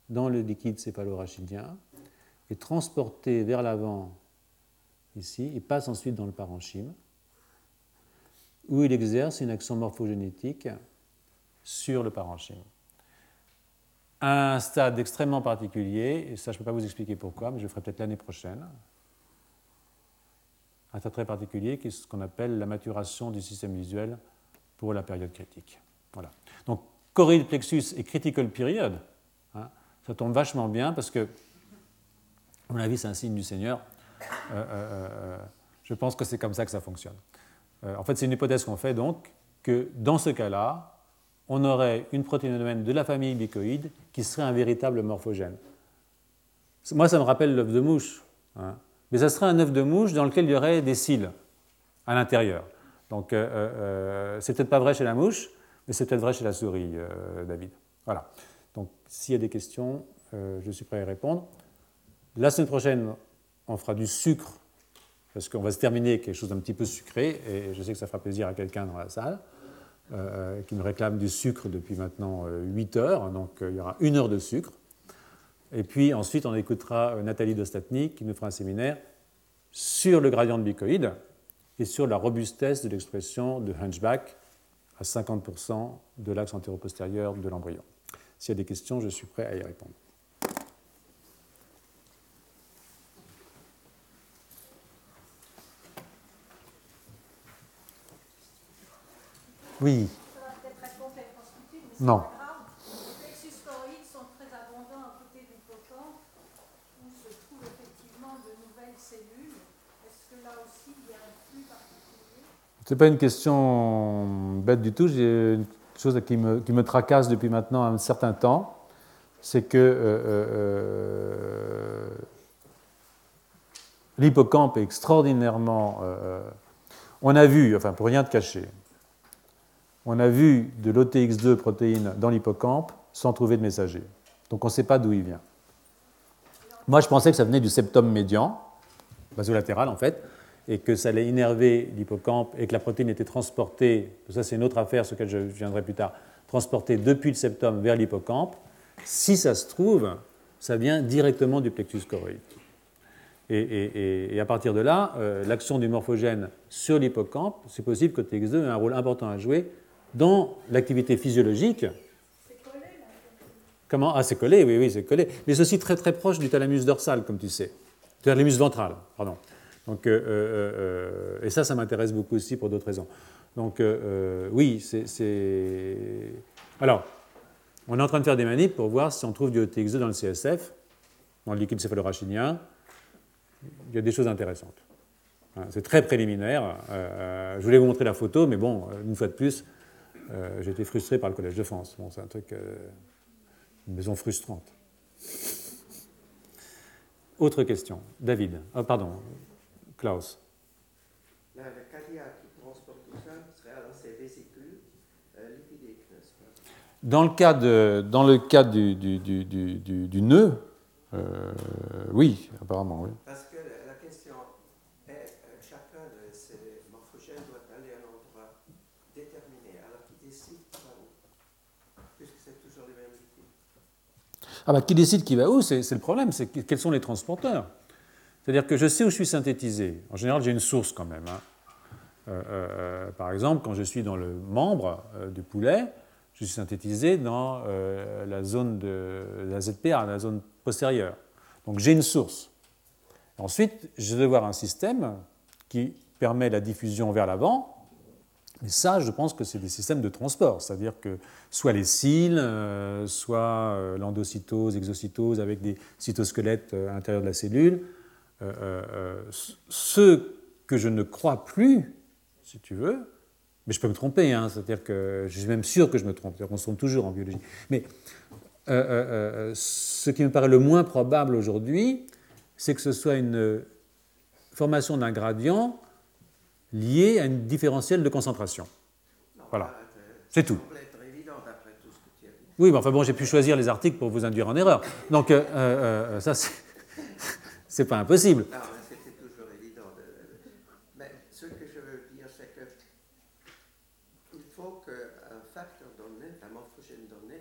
dans le liquide céphalorachidien, est transporté vers l'avant ici et passe ensuite dans le parenchyme, où il exerce une action morphogénétique sur le parenchyme. Un stade extrêmement particulier, et ça je ne peux pas vous expliquer pourquoi, mais je le ferai peut-être l'année prochaine, un stade très particulier qui est ce qu'on appelle la maturation du système visuel pour la période critique. Voilà. Donc choroid plexus et critical period, hein, ça tombe vachement bien parce que, à mon avis, c'est un signe du Seigneur. Euh, euh, euh, je pense que c'est comme ça que ça fonctionne. en fait, c'est une hypothèse qu'on fait donc que dans ce cas-là, on aurait une protéine de la famille bicoïde qui serait un véritable morphogène. Moi, ça me rappelle l'œuf de mouche. Hein. Mais ça serait un œuf de mouche dans lequel il y aurait des cils à l'intérieur. Donc, euh, euh, euh, c'est peut-être pas vrai chez la mouche, mais c'est peut-être vrai chez la souris, David. Voilà. Donc, s'il y a des questions, je suis prêt à y répondre. La semaine prochaine, on fera du sucre, parce qu'on va se terminer quelque chose d'un petit peu sucré, et je sais que ça fera plaisir à quelqu'un dans la salle, qui me réclame du sucre depuis maintenant 8 heures. Donc, il y aura une heure de sucre. Et puis ensuite, on écoutera Nathalie Dostatnik qui nous fera un séminaire sur le gradient de bicoïde et sur la robustesse de l'expression de Hunchback à 50% de l'axe antéro-postérieur de l'embryon. S'il y a des questions, je suis prêt à y répondre. Oui. Non. Ce n'est pas une question bête du tout. J'ai une chose qui me, qui me, tracasse depuis maintenant un certain temps. C'est que euh, euh, euh, l'hippocampe est extraordinairement. on a vu, enfin pour rien te cacher, on a vu de l'OTX2 protéine dans l'hippocampe sans trouver de messager. Donc on ne sait pas d'où il vient. Moi je pensais que ça venait du septum médian, basolatéral en fait, et que ça allait énerver l'hippocampe et que la protéine était transportée, ça c'est une autre affaire sur laquelle je viendrai plus tard, transportée depuis le septum vers l'hippocampe, si ça se trouve, ça vient directement du plexus choroïde. Et, à partir de là, euh, l'action du morphogène sur l'hippocampe, c'est possible que TX2 ait un rôle important à jouer dans l'activité physiologique. Collé. Comment? Ah, c'est collé, oui, oui, c'est collé. Mais c'est aussi très très proche du thalamus dorsal, comme tu sais. L'humus ventral, pardon. Donc, euh, euh, euh, et ça, ça m'intéresse beaucoup aussi pour d'autres raisons. Donc oui, c'est... Alors, on est en train de faire des manips pour voir si on trouve du OTX2 dans le CSF, dans le liquide céphalorachidien. Il y a des choses intéressantes. Hein, c'est très préliminaire. je voulais vous montrer la photo, mais bon, une fois de plus, j'ai été frustré par le Collège de France. Bon, c'est un truc, une maison frustrante. Autre question. David. Oh, pardon. Klaus. Le cadia qui transporte tout ça serait dans ces vésicules euh, lipidiques, n'est-ce pas? Dans le cas, de, dans le cas du, du, du, du, du nœud, euh, oui, apparemment, oui. Parce que la question est, euh, chacun de ces morphogènes doit aller à un endroit déterminé, alors qui décide qui va où Puisque c'est toujours les mêmes liquides. Ah bah qui décide qui va où, c'est le problème, c'est quels sont les transporteurs? C'est-à-dire que je sais où je suis synthétisé. En général, j'ai une source quand même. Hein. Euh, euh, par exemple, quand je suis dans le membre euh, du poulet, je suis synthétisé dans la zone de la ZPA, la zone postérieure. Donc j'ai une source. Ensuite, je vais avoir un système qui permet la diffusion vers l'avant. Mais ça, je pense que c'est des systèmes de transport, c'est-à-dire que soit les cils, soit l'endocytose, exocytose avec des cytosquelettes à l'intérieur de la cellule, euh, euh, euh, ce que je ne crois plus, si tu veux, mais je peux me tromper, hein, c'est-à-dire que je suis même sûr que je me trompe, qu'on se trompe toujours en biologie. Mais ce qui me paraît le moins probable aujourd'hui, c'est que ce soit une formation d'un gradient lié à une différentielle de concentration. voilà. C'est tout. Oui, mais enfin bon, j'ai pu choisir les articles pour vous induire en erreur. Donc, ça, c'est c'est pas impossible. Non, mais c'était toujours évident. Mais ce que je veux dire, c'est que il faut qu'un facteur donné, un morphogène donné,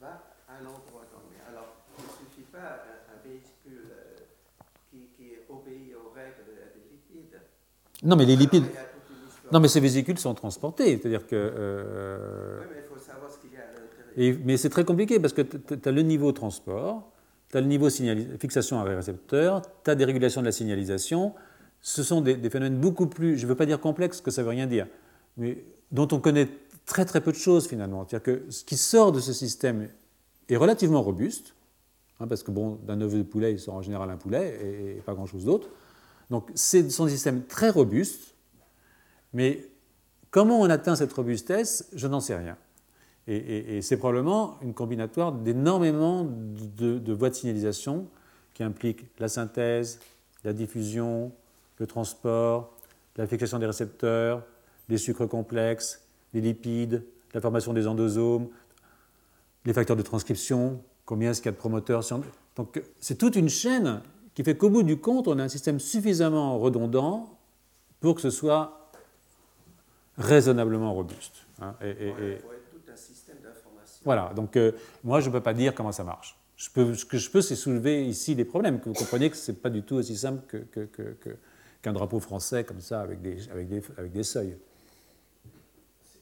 va à un endroit donné. Alors, il ne suffit pas un, véhicule euh, qui, obéit aux règles des lipides. Non, mais les lipides. Non, mais ces vésicules sont transportés. C'est-à-dire que. Mais il faut savoir ce qu'il y a. Mais c'est très compliqué parce que tu as le niveau transport tu as le niveau fixation à récepteur, tu as des régulations de la signalisation. Ce sont des, phénomènes beaucoup plus, je ne veux pas dire complexes, que ça ne veut rien dire, mais dont on connaît très très peu de choses finalement. C'est-à-dire que ce qui sort de ce système est relativement robuste, hein, parce que bon, d'un œuf de poulet, il sort en général un poulet et, pas grand-chose d'autre. Donc c'est son système très robuste, Mais comment on atteint cette robustesse, je n'en sais rien. Et, c'est probablement une combinatoire d'énormément de, voies de signalisation qui impliquent la synthèse, la diffusion, le transport, la fixation des récepteurs, les sucres complexes, les lipides, la formation des endosomes, les facteurs de transcription, combien est-ce qu'il y a de promoteurs. Donc c'est toute une chaîne qui fait qu'au bout du compte, on a un système suffisamment redondant pour que ce soit raisonnablement robuste. Hein, et, tout un système d'information. Voilà, donc euh, moi je ne peux pas dire comment ça marche. Je peux, ce que je peux, c'est soulever ici des problèmes, que vous comprenez que ce n'est pas du tout aussi simple qu'un que, que, drapeau français comme ça, avec des, avec des, avec des seuils.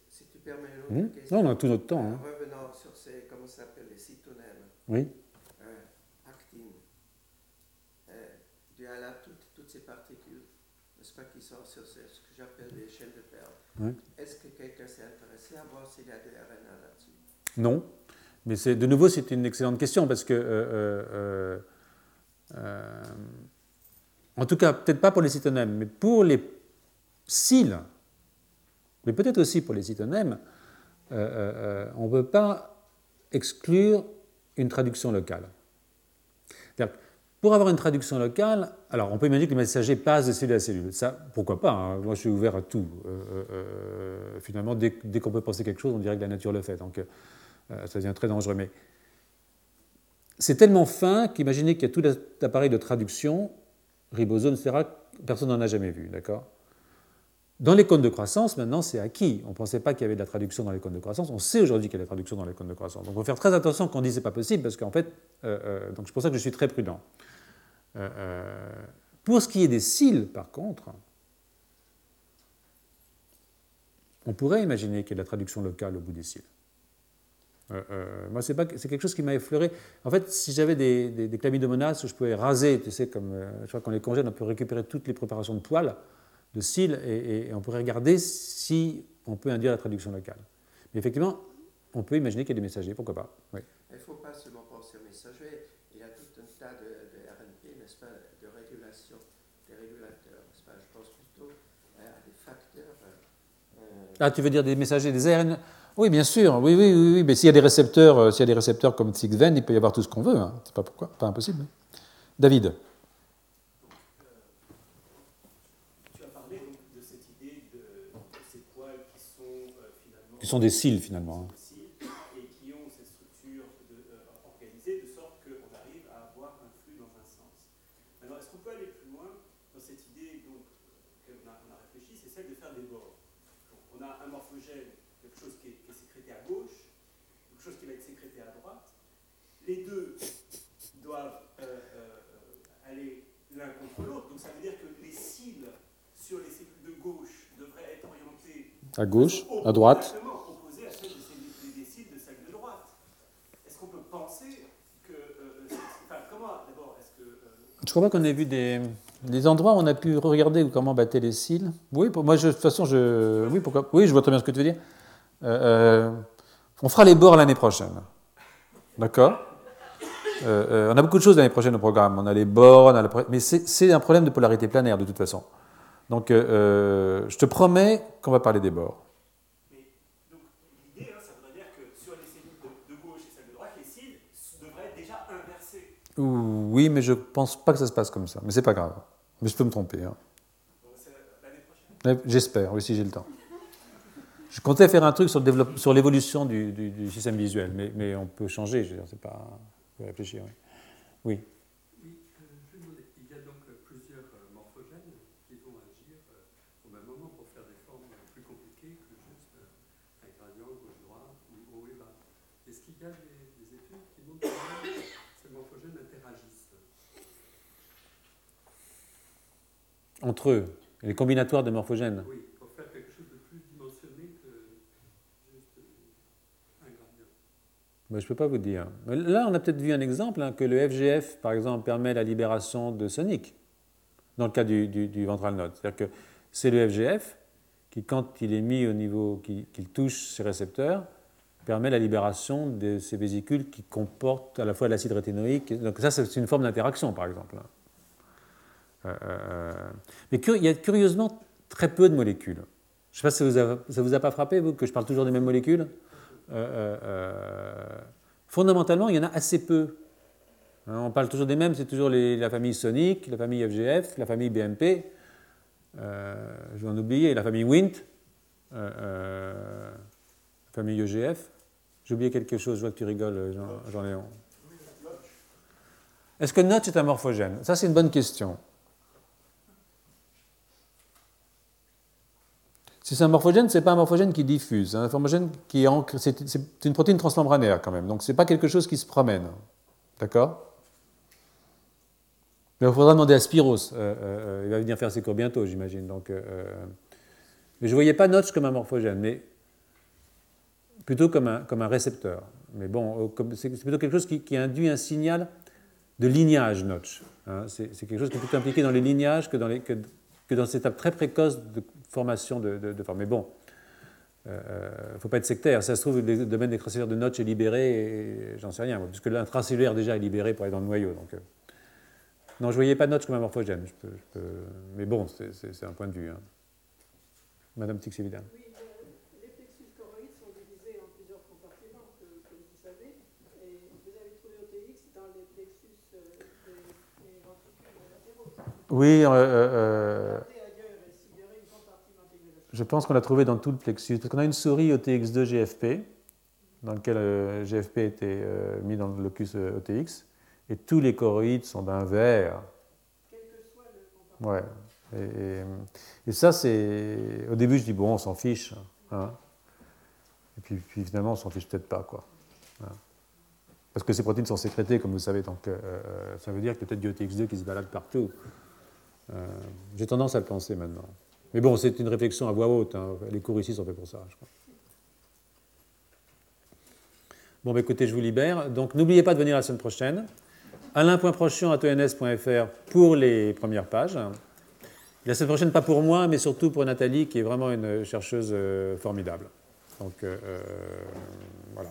Si, tu permets une autre hmm? question. Non, on a tout notre temps. Hein. Revenant sur ces, comment ça s'appelle, les cytonèmes. Oui. Euh, actine. Euh, tu as là toutes, toutes ces particules, n'est-ce pas, qui sont sur ce, ce que j'appelle les chaînes de perles. Oui. Est-ce que quelqu'un s'est intéressé à voir s'il y a du RNA là-dessus Non. Mais de nouveau, c'est une excellente question parce que, euh, euh, euh, en tout cas, peut-être pas pour les cytonèmes, mais pour les cils, mais peut-être aussi pour les cytonèmes, on ne peut pas exclure une traduction locale. Pour avoir une traduction locale, alors on peut imaginer que le messager passe de cellule à cellule. Ça, pourquoi pas hein. Moi, je suis ouvert à tout. finalement, dès, qu'on peut penser quelque chose, on dirait que la nature le fait. Donc, euh, ça devient très dangereux. Mais c'est tellement fin qu'imaginez qu'il y a tout l'appareil de traduction, ribosome, etc., personne n'en a jamais vu, d'accord? Dans les cônes de croissance, maintenant, c'est acquis. On ne pensait pas qu'il y avait de la traduction dans les cônes de croissance. On sait aujourd'hui qu'il y a de la traduction dans les cônes de croissance. Donc, il faut faire très attention quand on dit c'est pas possible, parce qu'en fait, euh, euh, c'est pour ça que je suis très prudent. Pour ce qui est des cils, par contre, on pourrait imaginer qu'il y ait de la traduction locale au bout des cils. Euh, euh, moi, c'est quelque chose qui m'a effleuré. En fait, si j'avais des, des, des chlamydomonas où je pouvais raser, tu sais, comme euh, je crois qu'on les congèle, on peut récupérer toutes les préparations de poils, de cils, et, on pourrait regarder si on peut induire la traduction locale. Mais effectivement, on peut imaginer qu'il y a des messagers, pourquoi pas. Ne faut pas penser aux messagers, il y a tout un tas de, RNP, n'est-ce pas, de régulation, des régulateurs, n'est-ce pas Je pense plutôt à des facteurs. Ah, tu veux dire des messagers, des ARN oui, bien sûr. Oui, oui, oui. Mais s'il y a des récepteurs, euh, s'il y a des récepteurs comme Sixven, il peut y avoir tout ce qu'on veut. Hein. C'est pas pourquoi, pas impossible. David. Tu as parlé de cette idée de, ces poils qui sont euh, finalement. Qui sont des cils finalement. Hein. À gauche, à droite. Je crois pas qu'on ait vu des, des, endroits où on a pu regarder comment battaient les cils. Oui, moi, je, de toute façon, je, oui, pourquoi, oui, je vois très bien ce que tu veux dire. Euh, euh, on fera les bords l'année prochaine. D'accord? Euh, On a beaucoup de choses l'année prochaine au programme. On a les bords, on a mais c'est un problème de polarité planaire de toute façon. Donc, euh, euh, je te promets qu'on va parler des bords. Mais, donc, l'idée, hein, ça voudrait dire que sur les cellules de, gauche et celles de droite, les cils devraient être déjà. Oui, mais je ne pense pas que ça se passe comme ça. Mais c'est pas grave. Mais je peux me tromper. Hein. L'année prochaine J'espère, oui, si j'ai le temps. Je comptais faire un truc sur l'évolution du, du, système visuel, mais, mais, on peut changer, je veux dire, c'est pas. On peut réfléchir, oui. Oui. Entre eux, les combinatoires de morphogènes. Oui, pour faire quelque chose de plus dimensionné que juste un gradient. Ben, je ne peux pas vous dire. Là, on a peut-être vu un exemple, hein, que le FGF, par exemple, permet la libération de sonic, dans le cas du, du, ventral node. C'est-à-dire que c'est le FGF qui, quand il est mis au niveau, qu'il touche ses récepteurs, permet la libération de ces vésicules qui comportent à la fois l'acide rétinoïque. Donc ça, c'est une forme d'interaction, par exemple. Euh, euh, mais il y a curieusement très peu de molécules. Je ne sais pas si ça ne vous a pas frappé, vous, que je parle toujours des mêmes molécules. Euh, euh, fondamentalement, il y en a assez peu. On parle toujours des mêmes, c'est toujours la famille Sonic, la famille FGF, la famille BMP. je vais en oublier, la famille Wnt, la famille EGF. J'ai oublié quelque chose, je vois que tu rigoles, Jean-Léon. Est-ce que Notch est un morphogène? Ça, c'est une bonne question. Si c'est un morphogène, ce n'est pas un morphogène qui diffuse. C'est un morphogène qui est, c'est, une protéine transmembranaire quand même. Donc ce n'est pas quelque chose qui se promène. D'accord? Mais il faudra demander à Spiros. Euh, euh, il va venir faire ses cours bientôt, j'imagine. Donc, euh, mais je ne voyais pas Notch comme un morphogène, mais plutôt comme un, comme un récepteur. Mais bon, c'est, plutôt quelque chose qui, induit un signal de lignage Notch. Hein. c'est, quelque chose qui est plutôt impliqué dans les lignages que dans, les, que, que dans cette étape très précoce de formation de, de, forme. Mais bon, il euh, ne faut pas être sectaire. Ça se trouve, le domaine extracellulaire de Notch est libéré, j'en sais rien, puisque l'intracellulaire déjà est libéré pour aller dans le noyau. Donc, euh. non, je ne voyais pas Notch comme un morphogène. Je peux, Mais bon, c'est un point de vue. Hein. Madame Tixividan. Oui, les plexus choroïdes sont divisés en plusieurs compartiments, que, vous savez. Et vous avez trouvé OTX dans les plexus euh, des, ventricules latéraux. Oui, euh, je pense qu'on l'a trouvé dans tout le plexus, parce qu'on a une souris OTX2 GFP, dans laquelle euh, GFP été euh, mis dans le locus euh, OTX, et tous les choroïdes sont d'un vert. Quel que soit le Ouais. Et, ça, c'est. Au début, je dis, bon, on s'en fiche. Hein. Et puis, finalement, on s'en fiche peut-être pas, quoi. Hein. Parce que ces protéines sont sécrétées, comme vous savez, donc ça veut dire que peut-être du OTX2 qui se balade partout. J'ai tendance à le penser maintenant. Mais bon, c'est une réflexion à voix haute. Hein. Les cours ici sont faits pour ça, je crois. Bon, bah, écoutez, je vous libère. Donc, n'oubliez pas de venir la semaine prochaine. alain.prochian.tns.fr pour les premières pages. La semaine prochaine, pas pour moi, mais surtout pour Nathalie, qui est vraiment une chercheuse euh, formidable. Donc, euh, euh, voilà.